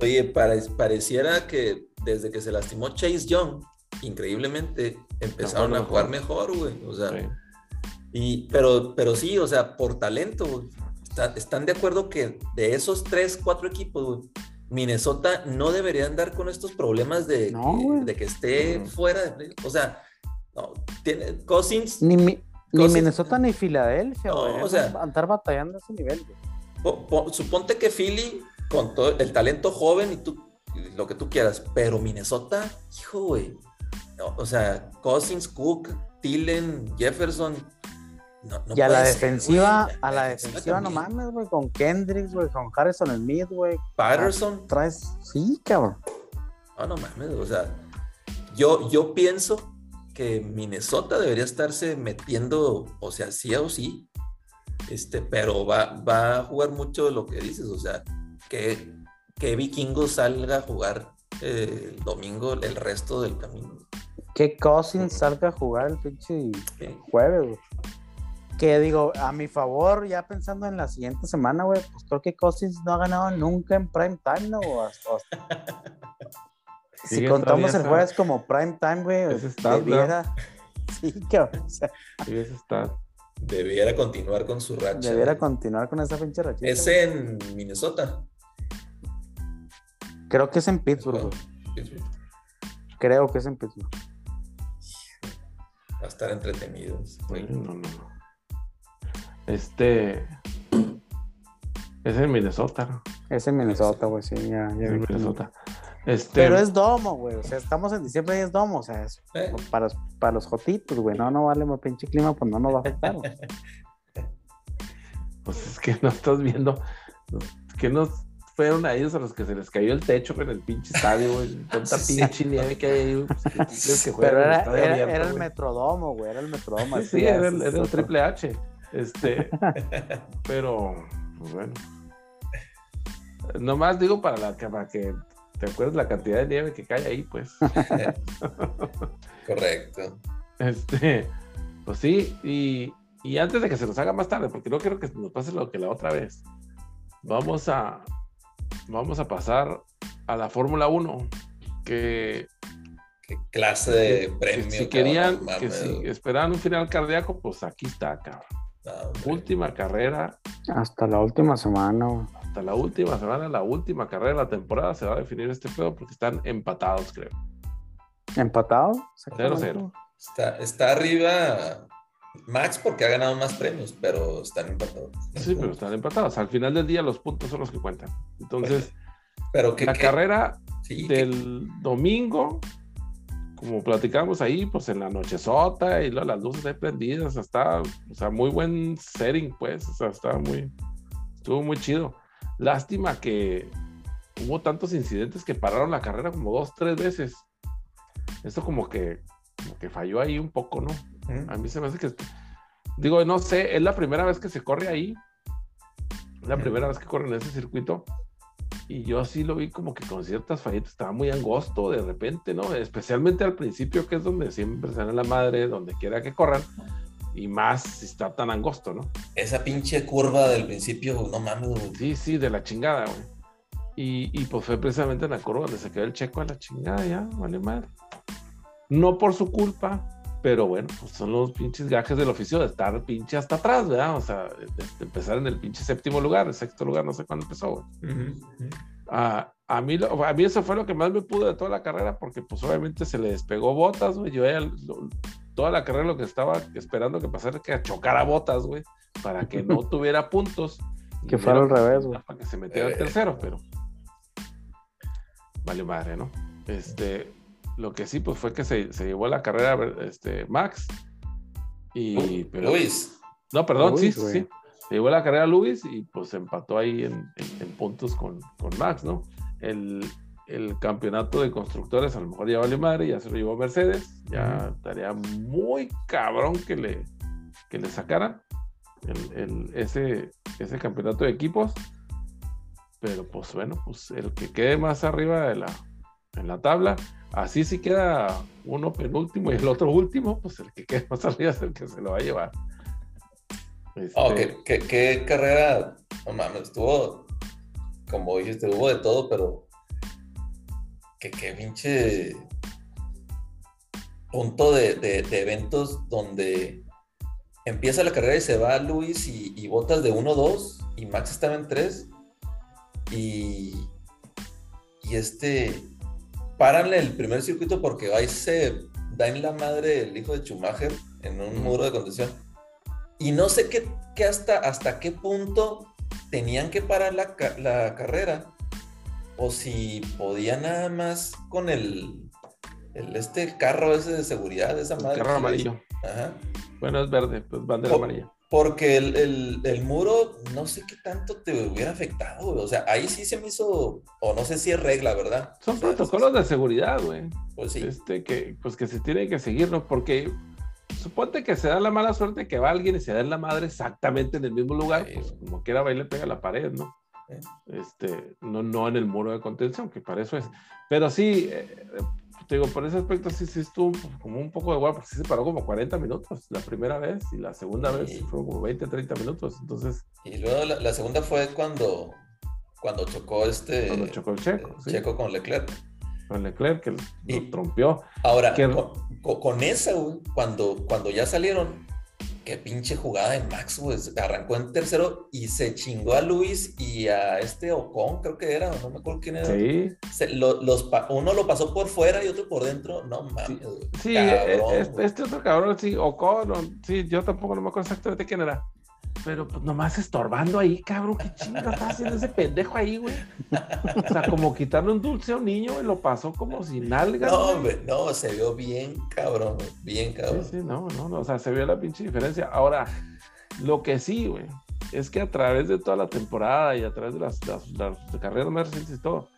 Oye, pare- pareciera que desde que se lastimó Chase Young, increíblemente empezaron a jugar mejor, güey. O sea, Sí. Y, pero, pero sí, o sea, por talento. Está- están de acuerdo que de esos tres, cuatro equipos, Minnesota no debería andar con estos problemas de, No, que, de que esté Ujú. fuera. de- o sea, no, tiene Cousins, Ni, mi- ni Cosas- Minnesota ni Filadelfia, No, o sea- andar batallando a ese nivel, po- po- suponte que Philly, con todo el talento joven y tú, lo que tú quieras, pero Minnesota, hijo, güey. No, o sea, Cousins, Cook, Tillen, Jefferson. No, no y a la ser, defensiva, güey. a la defensiva no mames, güey, con Kendricks, güey, con Harrison Smith, güey. Patterson. Traes, sí, cabrón. No, no mames, o sea, yo, yo pienso que Minnesota debería estarse metiendo, o sea, sí o sí, este, pero va, va a jugar mucho de lo que dices, o sea, que, que Vikingo salga a jugar eh, el domingo el resto del camino. Que Cousins salga a jugar el pinche Sí. jueves, güey. Que digo, a mi favor, ya pensando en la siguiente semana, güey, pues creo que Cousins no ha ganado nunca en prime time, ¿no? O hasta- hasta- Sí, si contamos el jueves como prime time, güey, debiera. Sí, cabrón. O sea, Sí. Debiera continuar con su racha. debiera continuar con esa pinche rachita. Es güey. en Minnesota. Creo que es en Pittsburgh, güey. Creo que es en Pittsburgh. Va a estar entretenido. No, no, no. Este. Es en Minnesota, ¿no? Es en Minnesota, güey, sí, ya, ya En vi. Minnesota. Este, Pero es domo, güey. O sea, estamos en diciembre y es domo. O sea, es Eh. para, para los jotitos, güey. No, no vale, mi pinche clima, pues no nos va a afectar, güey. Pues es que no estás viendo. Que no fueron a ellos a los que se les cayó el techo en el pinche estadio, güey. Tanta Sí, pinche nieve que hay ahí, pues, ¿qué quieres que jueguen Pero en el era, era, abierto, era el metrodomo, güey. Era el metrodomo. Sí, así era, es- el, es era el triple H. Este, pero, pues bueno. Nomás digo para, la, para que te acuerdes la cantidad de nieve que cae ahí, pues. Correcto. Este, pues sí, y, y antes de que se nos haga más tarde, porque no quiero que nos pase lo que la otra vez, vamos a, vamos a pasar a la Fórmula 1, que Qué clase de que premio. si querían, que si esperaban un final cardíaco, pues aquí está, cabrón. Última carrera, Hasta la última semana, güey. hasta la última semana, la última carrera de la temporada se va a definir este pedo porque están empatados, creo. ¿Empatado? Cero, cero. Está, está arriba Max porque ha ganado más premios, pero están empatados. Sí, pero están empatados. Al final del día los puntos son los que cuentan. Entonces, Pero que la que- carrera sí, que- del domingo, como platicamos ahí, pues en la nochezota y las luces ahí prendidas, está, o sea, muy buen setting, pues, o sea, estaba muy, estuvo muy chido. Lástima que hubo tantos incidentes que pararon la carrera como dos, tres veces. Esto como que, como que falló ahí un poco, ¿no? A mí se me hace que, digo, no sé, es la primera vez que se corre ahí, la primera vez que corre en ese circuito. Y yo sí lo vi como que con ciertas fallitas, estaba muy angosto de repente, ¿no? Especialmente al principio, que es donde siempre dan la madre, donde quiera que corran, y más si está tan angosto, ¿no? Esa pinche curva del principio, no mames. Sí, sí, de la chingada, güey. Y, y pues fue precisamente en la curva donde se quedó el checo a la chingada, ya, vale madre. No por su culpa, pero bueno, pues son los pinches gajes del oficio de estar pinche hasta atrás, ¿verdad? O sea, de, empezar en el pinche séptimo lugar, el sexto lugar, no sé cuándo empezó, güey. A, a mí, a mí eso fue lo que más me pudo de toda la carrera, porque pues obviamente se le despegó botas, güey. Yo ya lo- toda la carrera lo que estaba esperando que pasara era que chocara botas, güey, para que no tuviera puntos. Que fuera era al revés, güey. Para que se metiera el Eh. tercero, pero vale madre, ¿no? Este, lo que sí, pues fue que se, se llevó la carrera este, Max. Y, pero, Luis, no, perdón, Luis, sí, sí. Se llevó la carrera Luis y pues empató ahí en, en- en puntos con, con Max, ¿no? El, el campeonato de constructores a lo mejor ya vale madre, ya se lo llevó Mercedes, ya estaría muy cabrón que le, que le sacaran el, el- ese, ese campeonato de equipos. Pero pues bueno, pues el que quede más arriba de la, en la tabla, así si queda uno penúltimo y el otro último, pues el que quede más arriba es el que se lo va a llevar. Este, oh, qué, qué- qué carrera, no mames, estuvo, como dijiste, hubo de todo, pero que qué pinche punto de, de- de eventos donde empieza la carrera y se va Luis y, y botas de 1-2 y Max estaba en 3 y, y este paranle el primer circuito porque ahí se da en la madre el hijo de Schumacher en un muro de contención y no sé qué, qué hasta, hasta qué punto tenían que parar la, la carrera o si podía nada más con el, el este carro ese de seguridad esa el madre. carro amarillo. Ajá. Bueno, es verde, pues bandera Oh. amarilla. Porque el, el- el muro, no sé qué tanto te hubiera afectado, güey. O sea, ahí sí se me hizo, o no sé si es regla, ¿verdad? Son O sea, protocolos de seguridad, güey. Pues sí. Este, que, pues que se tiene que seguirlo, porque suponte que se da la mala suerte que va alguien y se da en la madre exactamente en el mismo lugar, Sí, pues como quiera va y le pega la pared, ¿no? Este, no, no en el muro de contención, que para eso es. Pero sí, eh, te digo, por ese aspecto sí, sí estuvo como un poco de guapo, porque sí se paró como 40 minutos la primera vez y la segunda vez Sí. fueron como 20, 30 minutos. Entonces, Y luego la, la segunda fue cuando, cuando chocó este cuando chocó el Checo, eh, sí, Checo con Leclerc. con Leclerc, que lo Y- trompeó. Ahora, Que- con, con- esa, cuando, cuando ya salieron, qué pinche jugada de Max, güey. Arrancó en tercero y se chingó a Luis y a este Ocon, creo que era, no me acuerdo quién era. Sí, Se- lo- los, uno lo pasó por fuera y otro por dentro. No mames. Sí, Cabrón, eh, este, güey. este otro cabrón, sí, Ocon, sí, yo tampoco no me acuerdo exactamente quién era. Pero pues nomás estorbando ahí, cabrón, qué chinga está haciendo ese pendejo ahí, güey. O sea, como quitarle un dulce a un niño y lo pasó como sin alga. No, hombre, no, se vio bien cabrón, güey, bien cabrón. Sí, sí, no, no, no, o sea, se vio la pinche diferencia. Ahora, lo que sí, güey, es que a través de toda la temporada y a través de las, las, las carreras más recientes y todo,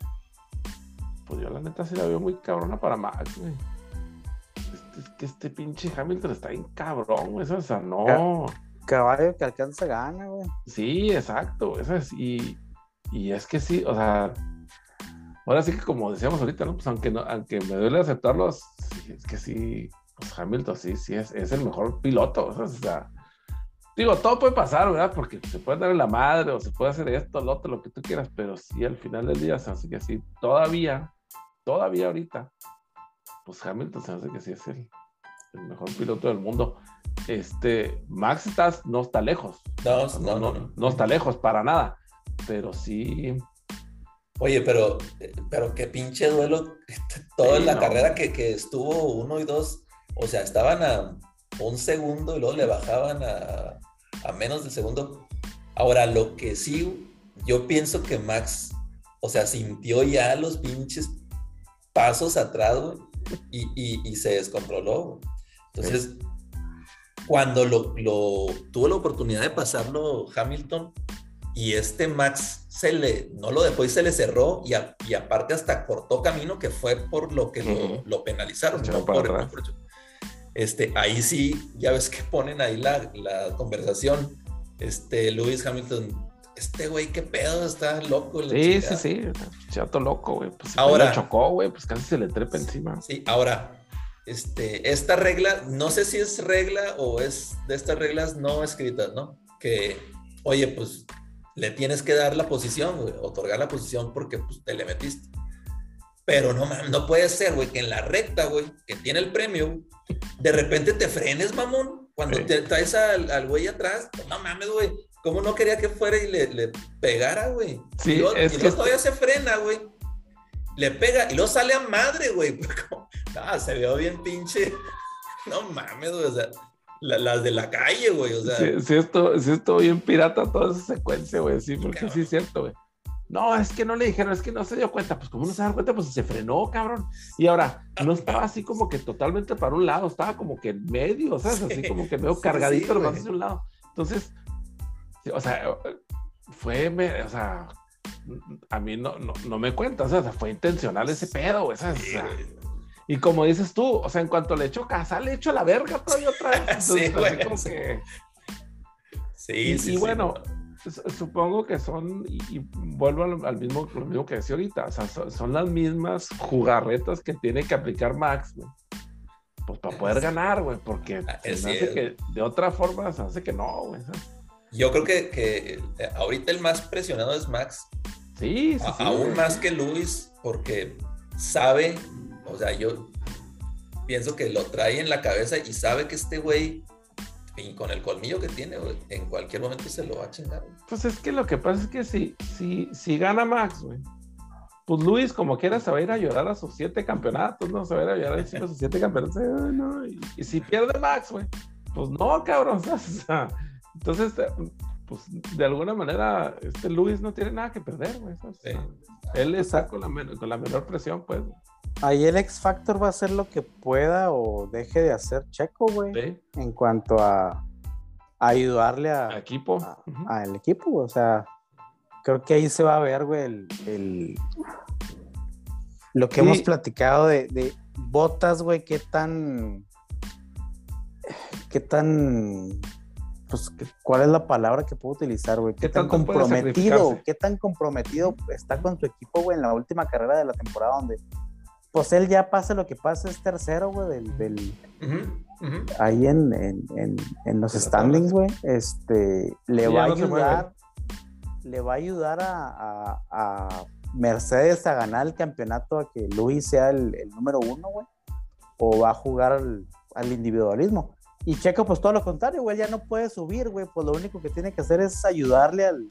pues yo la neta sí la veo muy cabrona para Max, güey. Es, es que este pinche Hamilton está bien cabrón, güey. O sea, no. Caballo que alcanza gana, güey. Sí, exacto. Eso es, y, y es que sí, o sea, ahora sí que como decíamos ahorita, ¿no? Pues aunque, no, aunque me duele aceptarlo, es que sí, pues Hamilton sí, sí es, es el mejor piloto. O sea, digo, todo puede pasar, ¿verdad? Porque se puede dar en la madre o se puede hacer esto, lo otro, lo que tú quieras, pero sí al final del día se hace que sí, todavía, todavía ahorita, pues Hamilton se hace que sí es el, el mejor piloto del mundo. Este, Max está, no está lejos. No, no, no, no, está lejos para nada, pero sí, Oye, pero, pero qué pinche duelo. Toda Sí, la carrera que, que estuvo uno y dos, o sea, estaban a un segundo y luego le bajaban a, a menos del segundo. Ahora, lo que sí, yo pienso que Max, o sea, sintió ya los pinches pasos atrás, güey, y, y- y se descontroló. güey. Entonces, cuando lo, lo- tuvo la oportunidad de pasarlo Hamilton y este Max se le, no lo dejó y se le cerró y, a- y aparte hasta cortó camino que fue por lo que lo, Ujú. lo penalizaron. No por- por este, ahí sí, ya ves que ponen ahí la, la conversación. Este, Lewis Hamilton, este güey, qué pedo, está loco. sí, sí, chingada". sí, chato loco, güey. Pues ahora chocó, güey, pues casi se le trepa encima. Sí, ahora, este, esta regla, no sé si es regla o es de estas reglas no escritas, ¿no? Que, oye, pues le tienes que dar la posición, güey, otorgar la posición porque pues, te le metiste. Pero no, no puede ser, güey, que en la recta, güey, que tiene el premio, de repente te frenes, mamón, cuando Sí. te traes al, al güey atrás. No mames, güey, ¿cómo no quería que fuera y le, le pegara, güey? Sí, y luego, es y que luego todavía se frena, güey. Le pega y luego sale a madre, güey. Ah, se vio bien pinche. No mames, güey. O sea, la- las de la calle, güey. O sea, Sí, sí, esto, sí estuvo bien pirata toda esa secuencia, güey, sí, porque Cabrón. sí es cierto, güey. No, es que no le dijeron, es que no se dio cuenta. Pues, como no se da cuenta? Pues se frenó, cabrón. Y ahora, no estaba así como que totalmente para un lado, estaba como que en medio, ¿sabes? Así Sí, como que medio cargadito nomás hacia un lado. Entonces, o sea, fue, o sea, a mí no, no, no me cuenta, o sea, fue intencional ese pedo. O sí, sea, güey. y como dices tú, o sea, en cuanto le echó casa, le echó la verga todavía otra vez. Entonces, Sí, así güey, como sí. que- Sí, y, sí, y sí. bueno, su- supongo que son, y, y vuelvo al, al mismo, lo mismo que decía ahorita, o sea, son, son las mismas jugarretas que tiene que aplicar Max, güey. Pues para poder ganar, güey, porque Ah, se así me hace que de otra forma se hace que no, güey. Yo creo que, que eh, ahorita el más presionado es Max. Sí, sí, A- sí. aún más que Luis, porque sabe, o sea, yo pienso que lo trae en la cabeza y sabe que este güey, y con el colmillo que tiene, güey, en cualquier momento se lo va a chingar. güey. Pues es que lo que pasa es que si, si, si gana Max, güey, pues Luis, como quiera, se va a ir a llorar a sus siete campeonatos, ¿no? Se va a ir a llorar de sus siete campeonatos. no, Y, y si pierde Max, güey, pues no, cabrón. ¿sabes? O sea, entonces, pues de alguna manera, este Luis no tiene nada que perder, güey. ¿sabes? O sea, Él está con la, men- con la menor presión, pues. Ahí el X Factor va a hacer lo que pueda o deje de hacer Checo, güey, ¿sí? en cuanto a, a ayudarle a, Equipo. a- al equipo, güey. O sea, creo que ahí se va a ver, güey, el, el- lo que Sí. hemos platicado de, de botas, güey, qué tan, qué tan, pues, ¿cuál es la palabra que puedo utilizar, güey? ¿Qué, ¿Qué tan comprometido, qué tan comprometido está con su equipo, güey, en la última carrera de la temporada donde, pues, él ya pase lo que pase, es tercero, güey, del, ahí en, en, en, en los standings, güey, este, le va no ayudar, le va a ayudar a, a- a Mercedes a ganar el campeonato, a que Luis sea el, el número uno, güey, o va a jugar al, al individualismo. Y Checo, pues todo lo contrario, güey, ya no puede subir, güey, pues lo único que tiene que hacer es ayudarle al,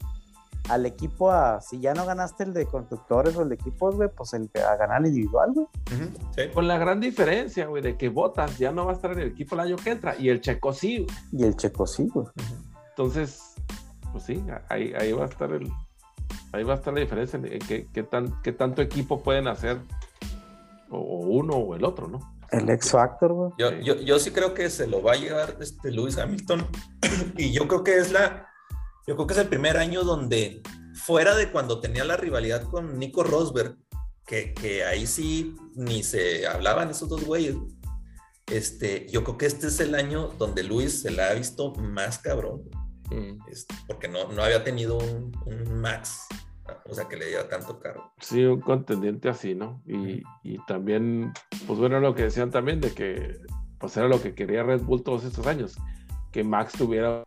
al equipo a, si ya no ganaste el de constructores o el de equipos, güey, pues el, a ganar el individual, güey. Sí. Con la gran diferencia, güey, de que Botas ya no va a estar en el equipo el año que entra y el Checo sí, güey. Y el Checo sí, güey. Entonces, pues sí, ahí, ahí va a estar el, ahí va a estar la diferencia en qué, tan, qué tanto equipo pueden hacer o, uno o el otro, ¿no? El X Factor, güey. Yo, yo, yo, sí creo que se lo va a llevar este Lewis Hamilton. y yo creo que es la. Yo creo que es el primer año donde, fuera de cuando tenía la rivalidad con Nico Rosberg, que, que ahí sí ni se hablaban esos dos güeyes. Este, yo creo que este es el año donde Luis se la ha visto más cabrón. Mm. porque no, no había tenido un, un Max o sea, que le lleva tanto caro. Sí, un contendiente así, ¿no? Y, y, también, pues bueno, lo que decían también de que, pues era lo que quería Red Bull todos estos años, que Max tuviera